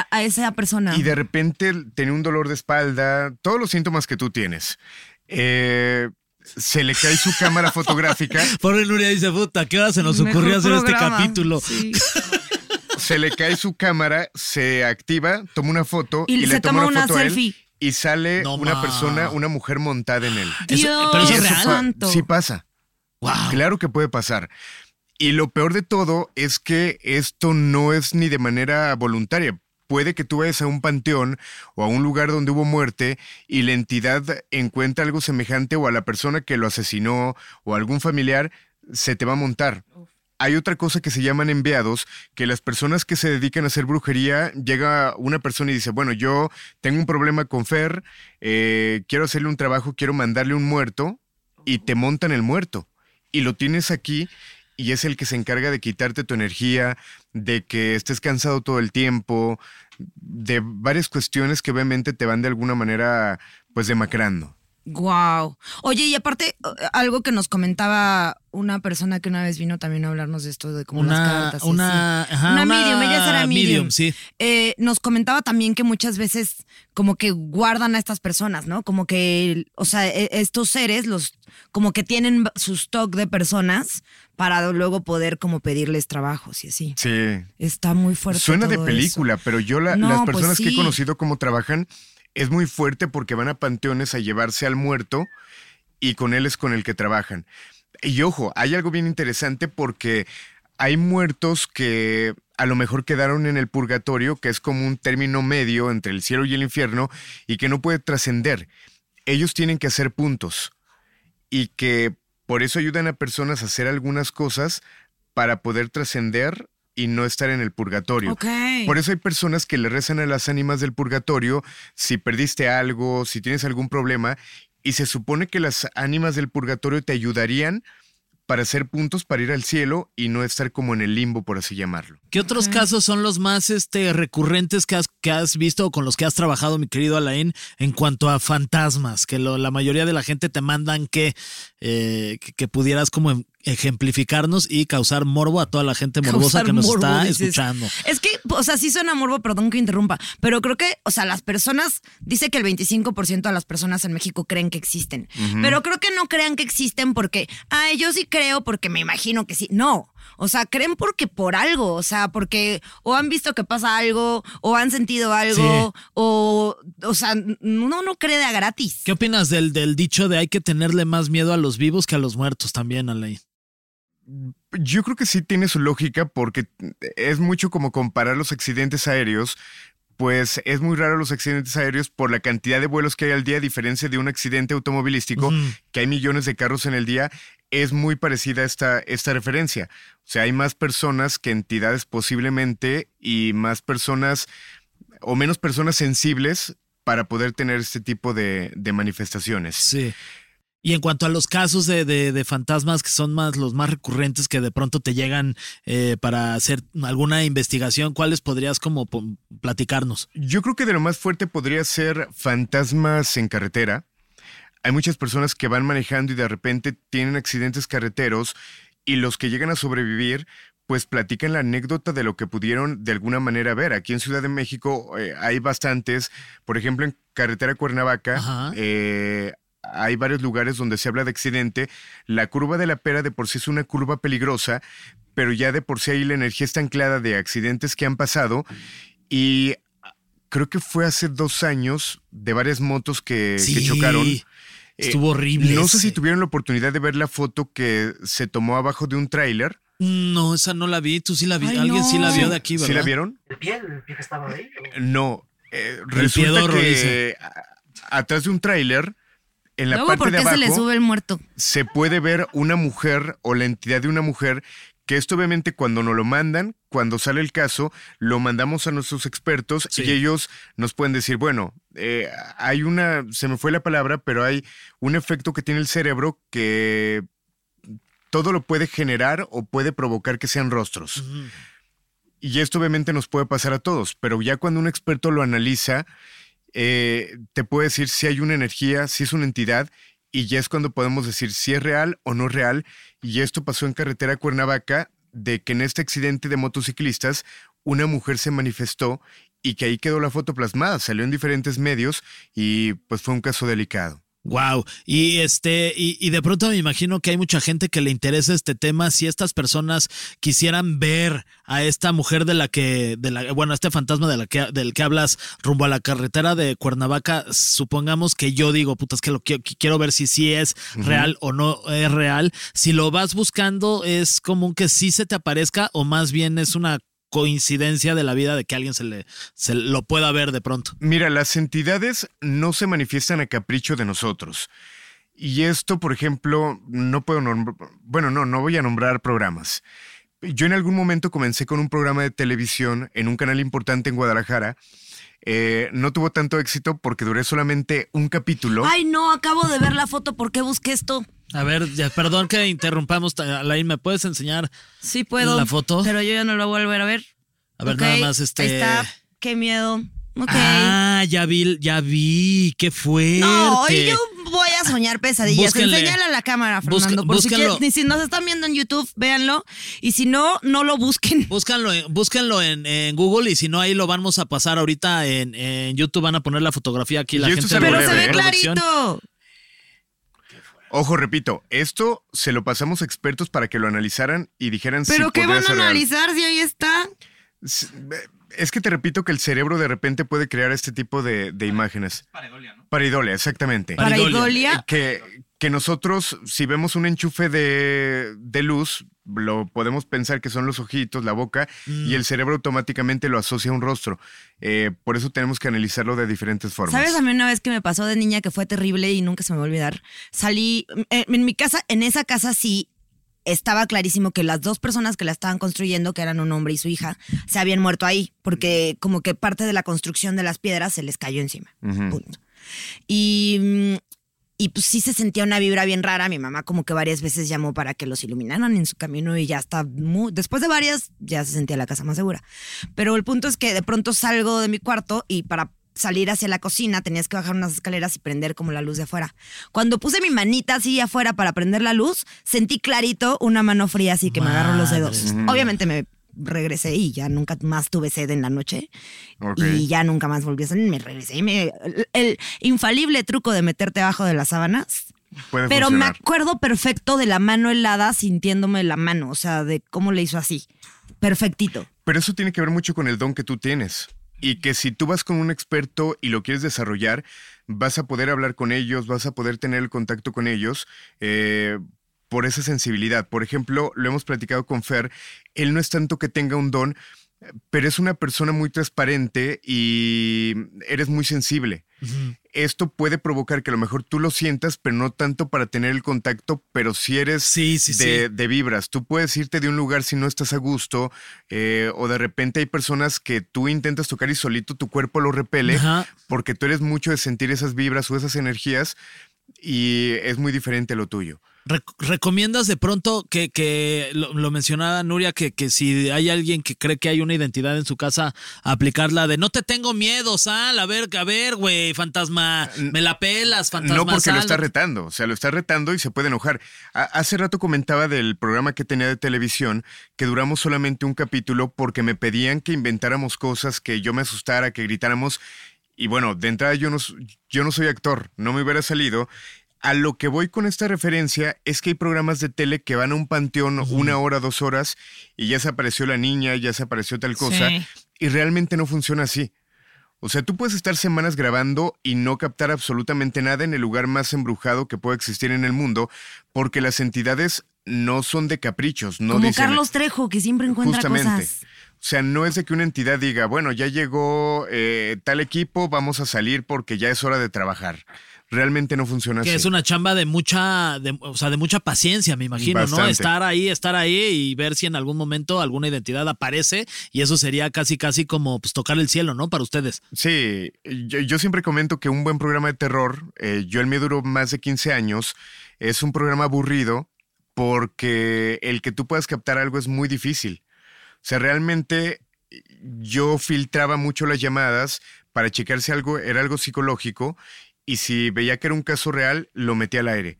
a, a esa persona. Y de repente tenía un dolor de espalda, todos los síntomas que tú tienes. Eh, se le cae su cámara fotográfica, Pobre Nuria dice, puta, ¿qué hora se nos Mejor ocurrió hacer este capítulo? Sí. se le cae su cámara, se activa, toma una foto Y y, se le toma toma una una foto a él selfie. y sale No, una ma. persona, una mujer montada en él. Eso- pero eso es real. Sí pasa. Wow. Claro que puede pasar. Y lo peor de todo es que esto no es ni de manera voluntaria. Puede que tú vayas a un panteón o a un lugar donde hubo muerte y la entidad encuentra algo semejante o a la persona que lo asesinó o a algún familiar se te va a montar. Hay otra cosa que se llaman enviados, que las personas que se dedican a hacer brujería, llega una persona y dice, bueno, yo tengo un problema con Fer, eh, quiero hacerle un trabajo, quiero mandarle un muerto, y te montan el muerto. Y lo tienes aquí y es el que se encarga de quitarte tu energía, de que estés cansado todo el tiempo, de varias cuestiones que obviamente te van de alguna manera pues demacrando. Wow. Oye, y aparte, algo que nos comentaba una persona que una vez vino también a hablarnos de esto, de como las Una, cartas. y una, ajá, una medium, ella será medium. sí. Eh, nos comentaba también que muchas veces como que guardan a estas personas, ¿no? Como que, o sea, e- estos seres, los, como que tienen su stock de personas para luego poder como pedirles trabajos y así. Sí. Está muy fuerte. Suena de película, pero yo la- No, las pues personas que he conocido cómo trabajan es muy fuerte porque van a panteones a llevarse al muerto y con él es con el que trabajan. Y ojo, hay algo bien interesante porque hay muertos que a lo mejor quedaron en el purgatorio, que es como un término medio entre el cielo y el infierno y que no puede trascender. Ellos tienen que hacer puntos y que por eso ayudan a personas a hacer algunas cosas para poder trascender y no estar en el purgatorio. Por eso hay personas que le rezan a las ánimas del purgatorio si perdiste algo, si tienes algún problema, y se supone que las ánimas del purgatorio te ayudarían para hacer puntos para ir al cielo y no estar como en el limbo, por así llamarlo. ¿Qué otros casos son los más este, recurrentes que has, que has visto o con los que has trabajado, mi querido Alain, en cuanto a fantasmas? Que lo- la mayoría de la gente te mandan que, eh, que, que pudieras como ejemplificarnos y causar morbo a toda la gente morbosa Causar que nos morbo, está dices. escuchando. Es que, o sea, sí suena morbo, perdón que interrumpa, pero creo que, o sea, las personas, dice que el 25% de las personas en México creen que existen, pero creo que no crean que existen porque, ay, yo sí creo porque me imagino que sí. No, o sea, creen porque por algo, o sea, porque o han visto que pasa algo, o han sentido algo, o, o sea, uno no cree de a gratis. ¿Qué opinas del, del dicho de hay que tenerle más miedo a los vivos que a los muertos también, Alain? Yo creo que sí tiene su lógica porque es mucho como comparar los accidentes aéreos. Pues es muy raro los accidentes aéreos por la cantidad de vuelos que hay al día, a diferencia de un accidente automovilístico, que hay millones de carros en el día, es muy parecida a esta, esta referencia. O sea, hay más personas que entidades posiblemente y más personas o menos personas sensibles para poder tener este tipo de, de manifestaciones. Sí. Y en cuanto a los casos de, de- de fantasmas que son más los más recurrentes que de pronto te llegan eh, para hacer alguna investigación, ¿cuáles podrías como platicarnos? Yo creo que de lo más fuerte podría ser fantasmas en carretera. Hay muchas personas que van manejando y de repente tienen accidentes carreteros y los que llegan a sobrevivir pues platican la anécdota de lo que pudieron de alguna manera ver. Aquí en Ciudad de México eh, hay bastantes, por ejemplo en carretera Cuernavaca, eh, hay varios lugares donde se habla de accidente. La curva de la pera de por sí es una curva peligrosa, pero ya de por sí ahí la energía está anclada de accidentes que han pasado y creo que fue hace dos años de varias motos que, que chocaron. Eh, Estuvo horrible. No sé si tuvieron la oportunidad de ver la foto que se tomó abajo de un tráiler. No, esa no la vi. Tú sí la vi. Ay, Alguien no. sí la vio Sí. de aquí, ¿verdad? ¿Sí la vieron? ¿El pie? ¿El pie que estaba ahí? No. Eh, resulta que dice. atrás de un tráiler, en la Luego, parte ¿por de qué abajo, se le sube el muerto? se puede ver una mujer o la entidad de una mujer que esto obviamente cuando nos lo mandan, cuando sale el caso, lo mandamos a nuestros expertos Sí. y ellos nos pueden decir, bueno, eh, hay una, se me fue la palabra, pero hay un efecto que tiene el cerebro que todo lo puede generar o puede provocar que sean rostros. Y esto obviamente nos puede pasar a todos, pero ya cuando un experto lo analiza, eh, te puede decir si hay una energía, si es una entidad, y ya es cuando podemos decir si es real o no real. Y esto pasó en carretera Cuernavaca, de que en este accidente de motociclistas, una mujer se manifestó y que ahí quedó la foto plasmada, salió en diferentes medios y pues fue un caso delicado. Wow. Y este, y, y de pronto me imagino que hay mucha gente que le interesa este tema. Si estas personas quisieran ver a esta mujer de la que, de la, bueno, a este fantasma de la que, del que hablas rumbo a la carretera de Cuernavaca, supongamos que yo digo, putas, que lo quiero, que quiero ver si sí es real o no es real. Si lo vas buscando, es común que sí se te aparezca o más bien es una coincidencia de la vida de que alguien se le se lo pueda ver de pronto. Mira, las entidades no se manifiestan a capricho de nosotros. Y esto, por ejemplo, no puedo nombrar, bueno, no, no voy a nombrar programas. Yo en algún momento comencé con un programa de televisión en un canal importante en Guadalajara. Eh, no tuvo tanto éxito porque duré solamente un capítulo. Ay, no, acabo de ver la foto. ¿Por qué busqué esto? A ver, ya, perdón que interrumpamos, Alain, ¿me puedes enseñar? Sí puedo. ¿La foto? Pero yo ya no la voy a volver a ver. A ver, nada más este. Ahí está. Qué miedo. Ok. Ah, ya vi, ya vi, qué fuerte. no, hoy yo voy a soñar pesadillas. Búsquenle. Enséñale a la cámara, Busca- Fernando. por si, búsquenlo. quieren- si nos están viendo en YouTube, véanlo. Y si no, no lo busquen. Búscanlo, en- búsquenlo en, en Google y si no, ahí lo vamos a pasar ahorita en, en YouTube. Van a poner la fotografía aquí. La gente Pero se ve clarito. Ojo, repito, esto se lo pasamos a expertos para que lo analizaran y dijeran si ¿Pero qué podría van a ser real. analizar si ahí está? S- Es que te repito que el cerebro de repente puede crear este tipo de, de imágenes. Pareidolia, exactamente. Para Pareidolia. Idolia. que, que nosotros, si vemos un enchufe de, de luz, lo podemos pensar que son los ojitos, la boca, Mm. y el cerebro automáticamente lo asocia a un rostro. Eh, por eso tenemos que analizarlo de diferentes formas. ¿Sabes a mí una vez que me pasó de niña que fue terrible y nunca se me va a olvidar? Salí, eh, en mi casa, en esa casa sí estaba clarísimo que las dos personas que la estaban construyendo, que eran un hombre y su hija, se habían muerto ahí, porque como que parte de la construcción de las piedras se les cayó encima. Punto. Y mm, y pues sí se sentía una vibra bien rara. Mi mamá como que varias veces llamó para que los iluminaran en su camino y ya está muy... Después de varias ya se sentía la casa más segura. Pero el punto es que de pronto salgo de mi cuarto y para salir hacia la cocina tenías que bajar unas escaleras y prender como la luz de afuera. Cuando puse mi manita así afuera para prender la luz, sentí clarito una mano fría así que me agarró los dedos. Obviamente me regresé y ya nunca más tuve sed en la noche Ok. y ya nunca más volví a salir. Me regresé y me... El, el infalible truco de meterte abajo de las sábanas. Puede Pero me acuerdo perfecto de la mano helada sintiéndome la mano, o sea, de cómo le hizo así. Perfectito. Pero eso tiene que ver mucho con el don que tú tienes. Y que si tú vas con un experto y lo quieres desarrollar, vas a poder hablar con ellos, vas a poder tener el contacto con ellos eh, por esa sensibilidad. Por ejemplo, lo hemos platicado con Fer, él no es tanto que tenga un don, pero es una persona muy transparente y eres muy sensible. Esto puede provocar que a lo mejor tú lo sientas, pero no tanto para tener el contacto, pero si eres Sí, sí, de, sí. de vibras. Tú puedes irte de un lugar si no estás a gusto, eh, o de repente hay personas que tú intentas tocar y solito tu cuerpo lo repele, Ajá. porque tú eres mucho de sentir esas vibras o esas energías, y es muy diferente a lo tuyo. Re- ¿Recomiendas de pronto que, que lo, lo mencionaba Nuria, que, que si hay alguien que cree que hay una identidad en su casa, aplicarla de no te tengo miedo, sal, a ver, a ver, güey, fantasma, me la pelas, fantasma. No porque sal, lo está retando, o sea, lo está retando y se puede enojar. A- hace rato comentaba del programa que tenía de televisión que duramos solamente un capítulo porque me pedían que inventáramos cosas, que yo me asustara, que gritáramos. Y bueno, de entrada yo no, yo no soy actor, no me hubiera salido. A lo que voy con esta referencia es que hay programas de tele que van a un panteón una hora, dos horas y ya se apareció la niña, ya se apareció tal cosa Sí. y realmente no funciona así. O sea, tú puedes estar semanas grabando y no captar absolutamente nada en el lugar más embrujado que pueda existir en el mundo, porque las entidades no son de caprichos, no Como dicen. Carlos Trejo, que siempre encuentra Justamente. cosas. O sea, no es de que una entidad diga, bueno, ya llegó eh, tal equipo, vamos a salir porque ya es hora de trabajar. Realmente no funciona Que así. es una chamba de mucha, de- o sea, de mucha paciencia, me imagino, ¿no? Estar ahí, estar ahí y ver si en algún momento alguna identidad aparece y eso sería casi, casi como pues, tocar el cielo, ¿no? Para ustedes. Sí, yo, yo siempre comento que un buen programa de terror, eh, yo el mío duró más de 15 años, es un programa aburrido porque el que tú puedas captar algo es muy difícil. O sea, realmente yo filtraba mucho las llamadas para checar si algo era algo psicológico y si veía que era un caso real, lo metía al aire.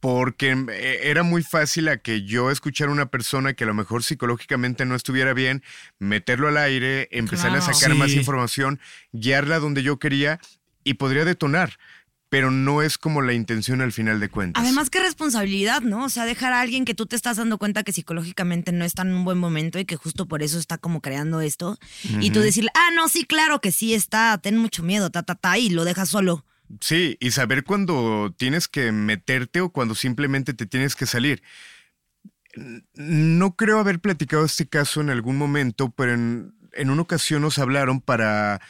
Porque eh, era muy fácil a que yo escuchara a una persona que a lo mejor psicológicamente no estuviera bien, meterlo al aire, empezar a sacar más información, guiarla donde yo quería y podría detonar. Pero no es como la intención al final de cuentas. Además, qué responsabilidad, ¿no? O sea, dejar a alguien que tú te estás dando cuenta que psicológicamente no está en un buen momento y que justo por eso está como creando esto. Y tú decirle, ah, no, sí, claro que sí está, ten mucho miedo, ta, ta, ta, y lo dejas solo. Sí, y saber cuándo tienes que meterte o cuando simplemente te tienes que salir. No creo haber platicado este caso en algún momento, pero en, en una ocasión nos hablaron para...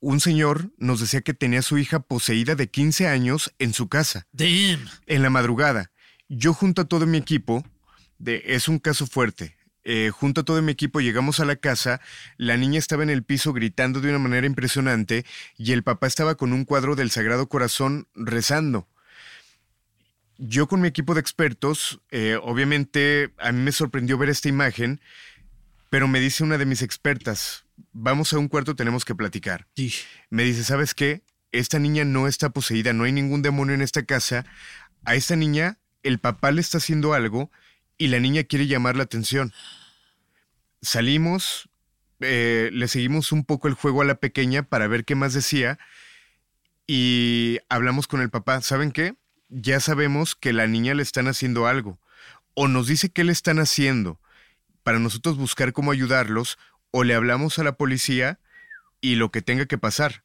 Un señor nos decía que tenía a su hija poseída de 15 años en su casa, Damn. en la madrugada. Yo junto a todo mi equipo, de, es un caso fuerte, eh, junto a todo mi equipo llegamos a la casa, la niña estaba en el piso gritando de una manera impresionante y el papá estaba con un cuadro del Sagrado Corazón rezando. Yo con mi equipo de expertos, eh, obviamente a mí me sorprendió ver esta imagen, pero me dice una de mis expertas, vamos a un cuarto, tenemos que platicar. Sí. Me dice, ¿sabes qué? Esta niña no está poseída, no hay ningún demonio en esta casa. A esta niña, el papá le está haciendo algo y la niña quiere llamar la atención. Salimos, eh, le seguimos un poco el juego a la pequeña para ver qué más decía y hablamos con el papá. ¿Saben qué? Ya sabemos que la niña le están haciendo algo. O nos dice qué le están haciendo para nosotros buscar cómo ayudarlos, o le hablamos a la policía y lo que tenga que pasar.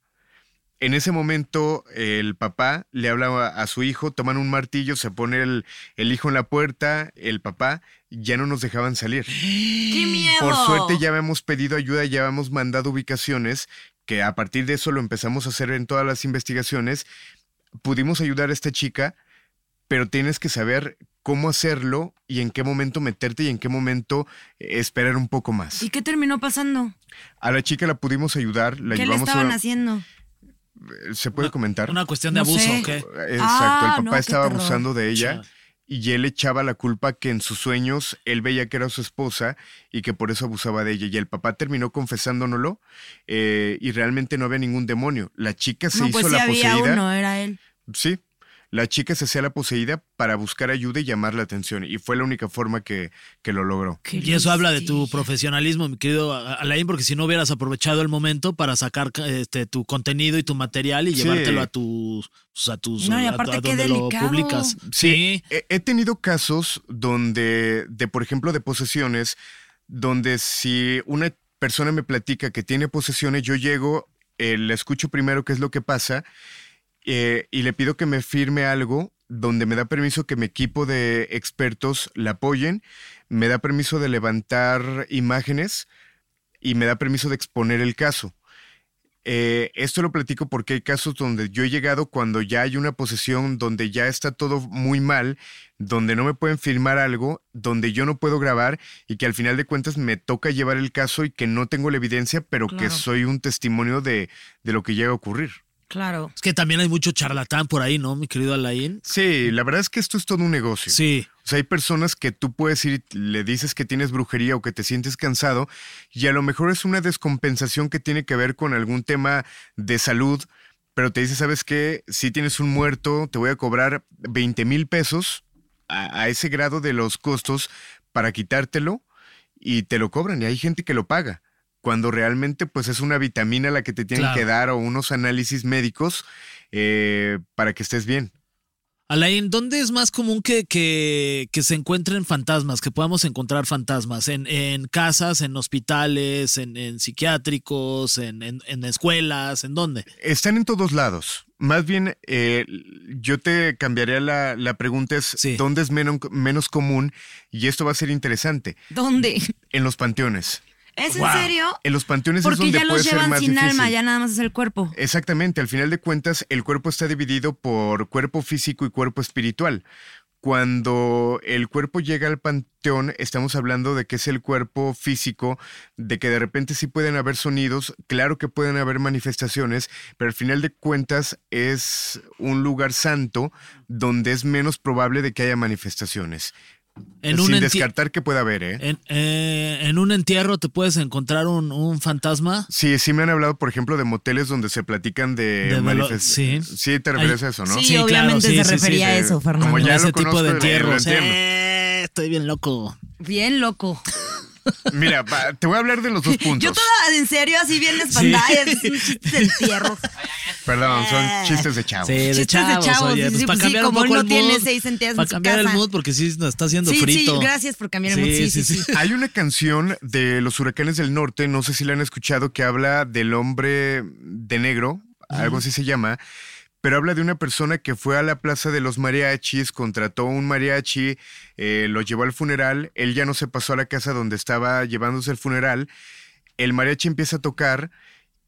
En ese momento, el papá le habla a, su hijo, toman un martillo, se pone el, el hijo en la puerta, el papá, ya no nos dejaban salir. ¡Qué miedo! Por suerte ya habíamos pedido ayuda, ya habíamos mandado ubicaciones, que a partir de eso lo empezamos a hacer en todas las investigaciones. Pudimos ayudar a esta chica, pero tienes que saber cómo hacerlo y en qué momento meterte y en qué momento eh, esperar un poco más. ¿Y qué terminó pasando? A la chica la pudimos ayudar, la ¿Qué le llevamos estaban a... haciendo? ¿Se puede comentar? Una cuestión de No abuso, sé. ¿ok? Exacto, Ah, el no, papá qué estaba abusando de ella y él echaba la culpa que en sus sueños él veía que era su esposa y que por eso abusaba de ella. Y el papá terminó confesándonoslo eh, y realmente no había ningún demonio. La chica se No, hizo pues sí la había poseída. uno, era él. Sí, la chica se hacía la poseída para buscar ayuda y llamar la atención y fue la única forma que, que lo logró. Qué Y eso habla de tu profesionalismo, mi querido Alain, porque si no hubieras aprovechado el momento para sacar este, tu contenido y tu material y Sí. llevártelo a tus, a tus No, y a- aparte a qué donde lo publicas. Sí. He, he tenido casos donde, de por ejemplo, de posesiones, donde si una persona me platica que tiene posesiones, yo llego, eh, le escucho primero qué es lo que pasa eh, y le pido que me firme algo donde me da permiso que mi equipo de expertos la apoyen, me da permiso de levantar imágenes y me da permiso de exponer el caso. Eh, esto lo platico porque hay casos donde yo he llegado cuando ya hay una posesión, donde ya está todo muy mal, donde no me pueden firmar algo, donde yo no puedo grabar y que al final de cuentas me toca llevar el caso y que no tengo la evidencia, pero que soy un testimonio de, de lo que llega a ocurrir. Claro. Es que también hay mucho charlatán por ahí, ¿no, mi querido Alain? Sí, la verdad es que esto es todo un negocio. Sí. O sea, hay personas que tú puedes ir y le dices que tienes brujería o que te sientes cansado y a lo mejor es una descompensación que tiene que ver con algún tema de salud, pero te dice, ¿sabes qué? Si tienes un muerto, te voy a cobrar 20 mil pesos a, a ese grado de los costos para quitártelo y te lo cobran y hay gente que lo paga. Cuando realmente pues es una vitamina la que te tienen Claro. que dar o unos análisis médicos eh, para que estés bien. Alain, ¿dónde es más común que, que, que se encuentren fantasmas, que podamos encontrar fantasmas? ¿En, en casas, en hospitales, en, en psiquiátricos, en, en- en escuelas? ¿En dónde? Están en todos lados. Más bien, eh, yo te cambiaría la, la pregunta es Sí. ¿dónde es menos, menos común? Y esto va a ser interesante. ¿Dónde? En los panteones. ¿Es Wow. en serio? En los panteones es Porque donde ya puede los ser llevan más sin difícil. alma, ya nada más es el cuerpo. Exactamente, al final de cuentas, el cuerpo está dividido por cuerpo físico y cuerpo espiritual. Cuando el cuerpo llega al panteón, estamos hablando de que es el cuerpo físico, de que de repente sí pueden haber sonidos, claro que pueden haber manifestaciones, pero al final de cuentas es un lugar santo donde es menos probable de que haya manifestaciones. En Sin un, descartar que pueda haber, ¿eh? en, eh, en un entierro te puedes encontrar un, un fantasma. Sí, sí me han hablado, por ejemplo, de moteles donde se platican de, De velo- manifest- sí. Sí, te refieres Ay, a eso, ¿no? Sí, Sí, claro, obviamente sí, se sí, sí, refería a eso, Fernando. Como ya ese lo tipo conozco, de lo entierros. Eh, estoy bien loco. Bien loco. Mira, va, te voy a hablar de los dos puntos. Yo toda en serio, así bien espantada. Es un chiste de entierro. Perdón, son chistes de chavos. Sí, de Chistes de chavos, chavos, oye, sí, pues sí, para pues sí, cambiar un como poco él el no tiene mood, seis centavos en Para su cambiar el casa. mood porque sí nos está haciendo Sí, frito. sí, gracias por cambiar el mood. Sí, sí, sí. Hay una canción de los huracanes del norte, no sé si la han escuchado, que habla del hombre de negro, algo así se llama, pero habla de una persona que fue a la plaza de los mariachis, contrató un mariachi, eh, lo llevó al funeral, él ya no se pasó a la casa donde estaba llevándose el funeral, el mariachi empieza a tocar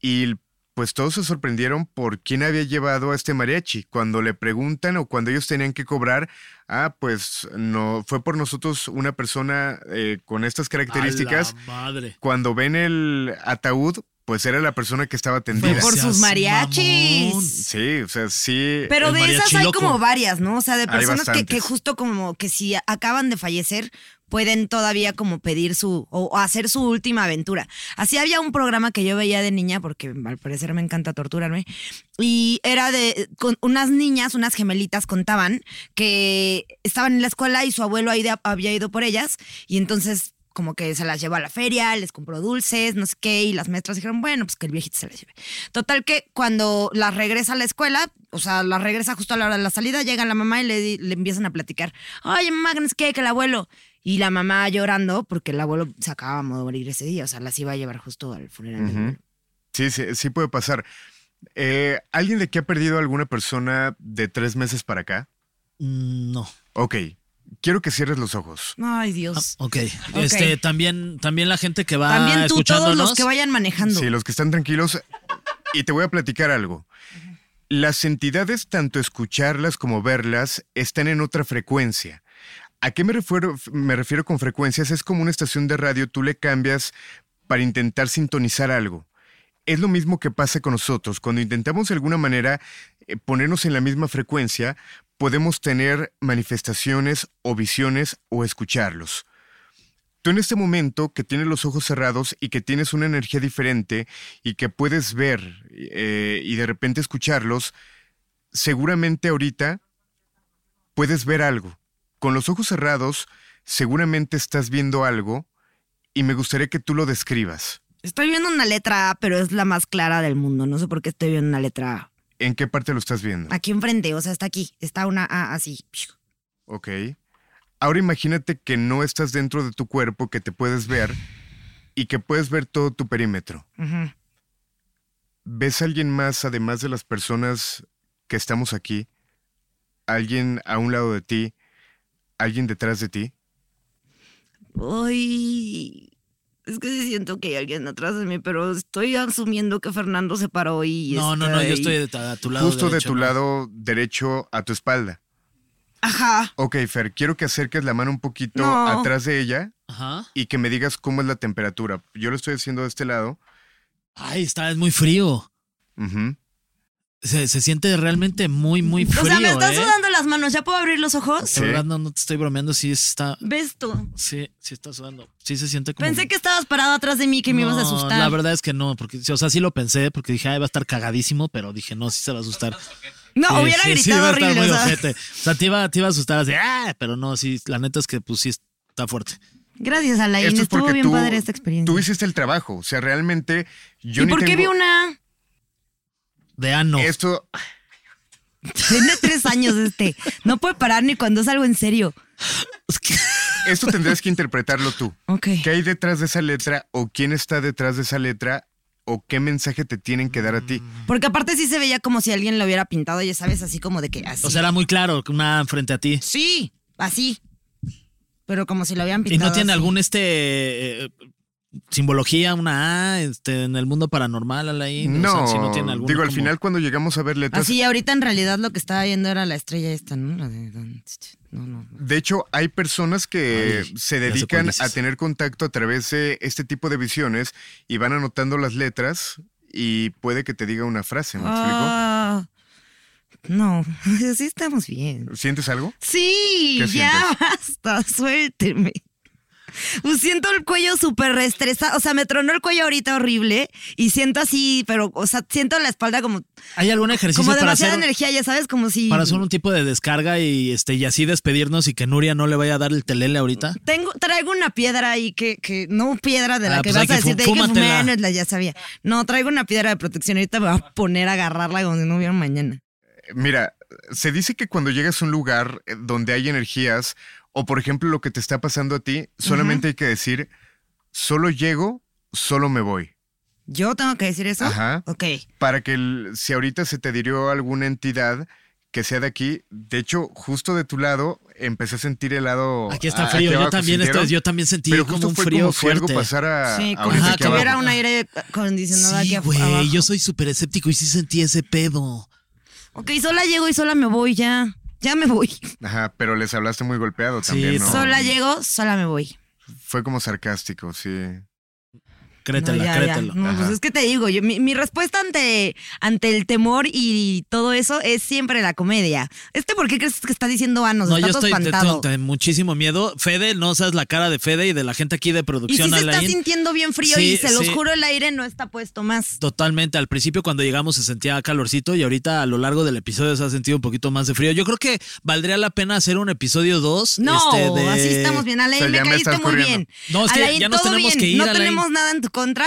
y pues todos se sorprendieron por quién había llevado a este mariachi. Cuando le preguntan o cuando ellos tenían que cobrar, ah, pues no, fue por nosotros una persona eh, con estas características. A la madre. Cuando ven el ataúd, pues era la persona que estaba Fue tendida. por sus mariachis. mamón. Sí, o sea, sí. Pero de esas hay loco. como varias, ¿no? O sea, de personas que, que justo como que si acaban de fallecer pueden todavía como pedir su o, o hacer su última aventura. Así había un programa que yo veía de niña porque al parecer me encanta torturarme y era de con unas niñas, unas gemelitas contaban que estaban en la escuela y su abuelo ahí de- había ido por ellas y entonces como que se las llevó a la feria, les compró dulces, no sé qué, y las maestras dijeron, bueno, pues que el viejito se las lleve. Total que cuando las regresa a la escuela, o sea, las regresa justo a la hora de la salida, llega la mamá y le, empiezan a platicar, oye, mamá, que no sé qué, que el abuelo. Y la mamá llorando porque el abuelo se acababa de morir ese día, o sea, las iba a llevar justo al funeral. Sí, sí, sí puede pasar. Eh, ¿Alguien de aquí ha perdido a alguna persona de tres meses para acá? Mm, No. Ok, quiero que cierres los ojos. Ay, Ah, Dios. ok. Este, también, también la gente que va También tú, todos los que vayan manejando. Sí, los que están tranquilos. Y te voy a platicar algo. Las entidades, tanto escucharlas como verlas, están en otra frecuencia. ¿A qué me refiero, me refiero con frecuencias? Es como una estación de radio, tú le cambias para intentar sintonizar algo. Es lo mismo que pasa con nosotros. Cuando intentamos de alguna manera eh, ponernos en la misma frecuencia, podemos tener manifestaciones o visiones o escucharlos. Tú en este momento que tienes los ojos cerrados y que tienes una energía diferente y que puedes ver eh, y de repente escucharlos, seguramente ahorita puedes ver algo. Con los ojos cerrados, seguramente estás viendo algo y me gustaría que tú lo describas. Estoy viendo una letra A, pero es la más clara del mundo. No sé por qué estoy viendo una letra A. ¿En qué parte lo estás viendo? Aquí enfrente, o sea, está aquí. Está una A así. Ok. Ahora imagínate que no estás dentro de tu cuerpo, que te puedes ver y que puedes ver todo tu perímetro. ¿Ves a alguien más además de las personas que estamos aquí? ¿Alguien a un lado de ti? ¿Alguien detrás de ti? Ay, es que sí siento que hay alguien atrás de mí, pero estoy asumiendo que Fernando se paró y No, no, está no, yo ahí. estoy de- a tu lado. Justo derecho, de tu ¿no? lado derecho a tu espalda. Ajá. Ok, Fer, quiero que acerques la mano un poquito No. atrás de ella Ajá. y que me digas cómo es la temperatura. Yo lo estoy haciendo de este lado. Ay, está, es muy frío. Ujú. Se, se siente realmente muy, muy frío. o sea, me están ¿eh? sudando las manos. ¿Ya puedo abrir los ojos? Sí. De verdad, no, no te estoy bromeando, sí está. ¿Ves tú? Sí, sí está sudando. Sí se siente como. Pensé que estabas parado atrás de mí, que me ibas a asustar. La verdad es que no, porque, o sea, sí lo pensé, porque dije, ay, va a estar cagadísimo, pero dije, no, sí se va a asustar. no, Sí, hubiera sí, sí, gritado va a estar horrible. muy o sea. O sea, te iba, te iba a asustar así, ah, pero no, sí, la neta es que pues sí está fuerte. Gracias, Alain. Esto es Estuvo porque bien tú, padre esta experiencia. tú hiciste el trabajo. O sea, realmente yo ¿Y ni por qué tengo- vi una? De ano. Esto, Tiene tres años este. No puede parar ni cuando es algo en serio. esto tendrás que interpretarlo tú. Ok. ¿Qué hay detrás de esa letra o quién está detrás de esa letra o qué mensaje te tienen que dar a ti? Porque aparte sí se veía como si alguien lo hubiera pintado, ya sabes, así como de que así. O sea, era muy claro, una frente a ti. sí, así. Pero como si lo habían ¿Y pintado. no tiene así. algún este eh, simbología, una A, este, en el mundo paranormal, Alain? O sea, No, si no tiene alguna digo, al como- final cuando llegamos a ver letras, Así, ahorita en realidad lo que estaba viendo era la estrella esta, ¿no? La de. No, no. de hecho, hay personas que Ay, se dedican a tener contacto a través de este tipo de visiones y van anotando las letras y puede que te diga una frase, ¿me Ah, no, sí estamos bien. explico? ¿Sientes algo? Sí, ¿Qué ya sientes? basta, suélteme. Pues siento el cuello súper reestresado. O sea, me tronó el cuello ahorita horrible y siento así, pero, o sea, siento la espalda como, ¿Hay algún ejercicio como para demasiada hacer, energía, ya sabes, como si. para hacer un tipo de descarga y este y así despedirnos y que Nuria no le vaya a dar el telele ahorita? Tengo, traigo una piedra ahí que, que no piedra de la Ah, que pues vas a decir, de ahí que fúmatela. fumé, no, la- ya sabía. No, traigo una piedra de protección. Ahorita me voy a poner a agarrarla como si no hubiera mañana. Mira, se dice que cuando llegas a un lugar eh, donde hay energías, o por ejemplo lo que te está pasando a ti, solamente hay que decir, solo llego, solo me voy. ¿Yo tengo que decir eso? Ajá. Ok. Para que el- si ahorita se te dirió alguna entidad que sea de aquí, de hecho, justo de tu lado, empecé a sentir helado. Aquí está frío, yo abajo, también estoy, yo también sentí Pero como un frío como si algo fuerte. pasara Sí, como aquí tuviera abajo. un aire acondicionado Sí, aquí güey, yo soy súper escéptico y sí sentí ese pedo. Ok, sola llego y sola me voy ya. Ya me voy. Ajá, pero les hablaste muy golpeado Sí, también, ¿no? Sola llego, sola me voy. Fue como sarcástico, sí. Créetela, No, ya, ya. créetelo. No, pues es que te digo, yo, mi, mi respuesta ante, ante el temor y todo eso es siempre la comedia. ¿Este por qué crees que está diciendo anos? No, está yo todo estoy muchísimo miedo. Fede, no sabes la cara de Fede y de la gente aquí de Y sí producción. se está sintiendo bien frío Sí, y se los sí. juro, el aire no está puesto más. Totalmente. Al principio cuando llegamos se sentía calorcito y ahorita a lo largo del episodio se ha sentido un poquito más de frío. Yo creo que valdría la pena hacer un episodio 2. No, este, de- así estamos bien. Alain, O sea, me me caíste estás muy corriendo. bien. No, es que Alain, ya nos tenemos bien. que ir, No Alain. tenemos nada en tu contra,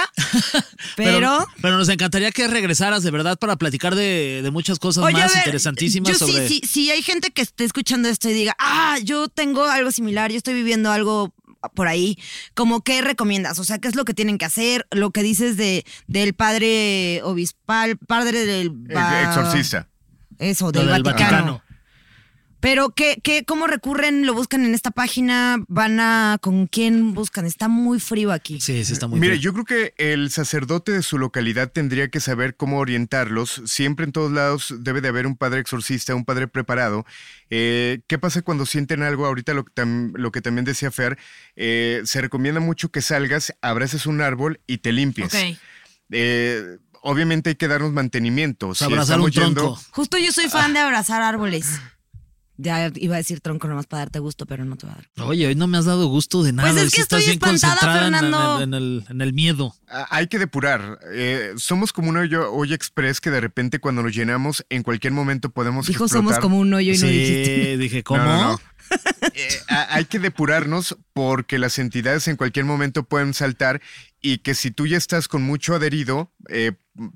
pero... pero nos encantaría que regresaras de verdad para platicar de, de muchas cosas Oye, más ver, interesantísimas yo sobre. sí, sí, si hay gente que esté escuchando esto y diga, ah, yo tengo algo similar, yo estoy viviendo algo por ahí, como qué recomiendas, o sea, qué es lo que tienen que hacer, lo que dices de del padre obispal, padre del va- Exorcista. eso, del, del Vaticano. Vaticano. Pero ¿qué, qué, cómo recurren, lo buscan en esta página, van a con quién buscan, está muy frío aquí. Sí, sí, está muy Mire, feo. yo creo que el sacerdote de su localidad tendría que saber cómo orientarlos. Siempre en todos lados debe de haber un padre exorcista, un padre preparado. Eh, ¿Qué pasa cuando sienten algo? Ahorita lo, que tam- lo que también decía Fer, eh, se recomienda mucho que salgas, abraces un árbol y te limpies. Ok. Eh, obviamente hay que darnos mantenimiento. Si abrazar un yendo- tronco. Justo yo soy fan de abrazar árboles. Ya iba a decir tronco nomás para darte gusto, pero no te va a dar. Oye, hoy no me has dado gusto de nada. Pues es que estás estoy bien espantada, concentrada en- en, Fernando. el, en el- en el miedo. Ah, Hay que depurar. Eh, somos como una olla, olla express que de repente cuando nos llenamos en cualquier momento podemos Dijo explotar. somos como un hoyo y no sí, dijiste. dije, ¿cómo? No, no, no. Eh, hay que depurarnos porque las entidades en cualquier momento pueden saltar y que si tú ya estás con mucho adherido, eh,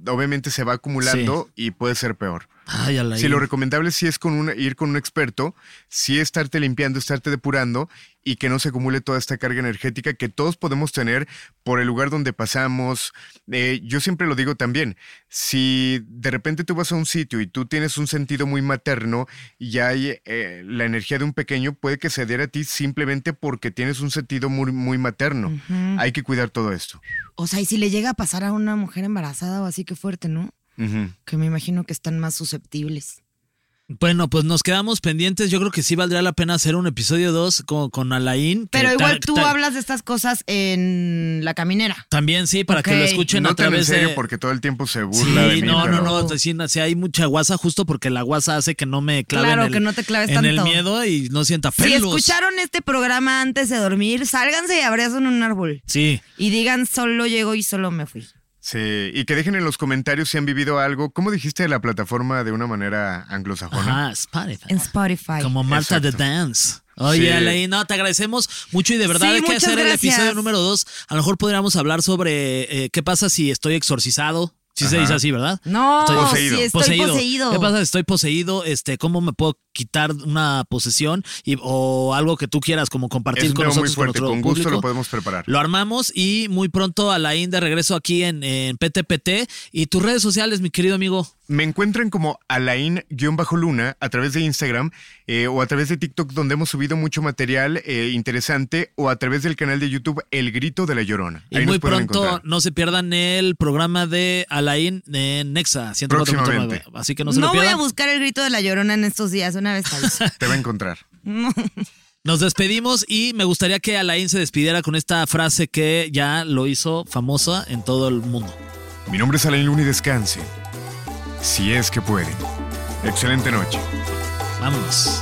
obviamente se va acumulando y puede ser peor. Ay. Si lo recomendable sí es con un- ir con un experto, sí estarte limpiando, estarte depurando y que no se acumule toda esta carga energética que todos podemos tener por el lugar donde pasamos. Eh, yo siempre lo digo también, si de repente tú vas a un sitio y tú tienes un sentido muy materno y hay eh, la energía de un pequeño, puede que se adhiera a ti simplemente porque tienes un sentido muy, muy materno. Hay que cuidar todo esto. O sea, y si le llega a pasar a una mujer embarazada o así, qué fuerte, ¿no? Que me imagino que están más susceptibles. Bueno, pues nos quedamos pendientes. Yo creo que sí valdría la pena hacer un episodio 2 con, con Alain. Pero igual tú hablas de estas cosas en la caminera. También sí, para que lo escuchen No a tan en través serio de... porque todo el tiempo se Sí, burla de mí. no, no, pero- no, sí, sí, hay mucha guasa justo porque la guasa hace que no me clave Claro, en el, que no te claves en el tanto. miedo y no sienta Si pelos. escucharon este programa antes de dormir, sálganse y abrazan un árbol. Sí, Y digan, solo llego y solo me fui. Sí, y que dejen en los comentarios si han vivido algo. ¿Cómo dijiste de la plataforma de una manera anglosajona? ajá, Spotify. En Spotify. Como Marta the. Dance. Oye, Sí. Alain, no, te agradecemos mucho y de verdad Sí, hay que hacer el episodio número dos. A lo mejor podríamos hablar sobre eh, qué pasa si estoy exorcizado. Si se Ajá. dice así, ¿verdad? No, Estoy Poseído. sí estoy poseído. ¿Qué pasa estoy poseído? Este, ¿Cómo me puedo quitar una posesión y, o algo que tú quieras como compartir Es un con muy nosotros, con fuerte. nuestro Con gusto público? lo podemos preparar. Lo armamos y muy pronto a la de regreso aquí en, en PTPT. Y tus redes sociales, mi querido amigo. Me encuentran como Alain-Luna a través de Instagram eh, o a través de TikTok donde hemos subido mucho material eh, interesante o a través del canal de YouTube El Grito de la Llorona. Y Ahí muy pronto encontrar. no se pierdan el programa de Alain en Nexa 104.9. Próximamente. Así que no se No lo voy a buscar el grito de la llorona en estos días, una vez Te va a encontrar. Nos despedimos y me gustaría que Alain se despidiera con esta frase que ya lo hizo famosa en todo el mundo. Mi nombre es Alain Luna y descanse. Si es que puede. Excelente noche. Vámonos.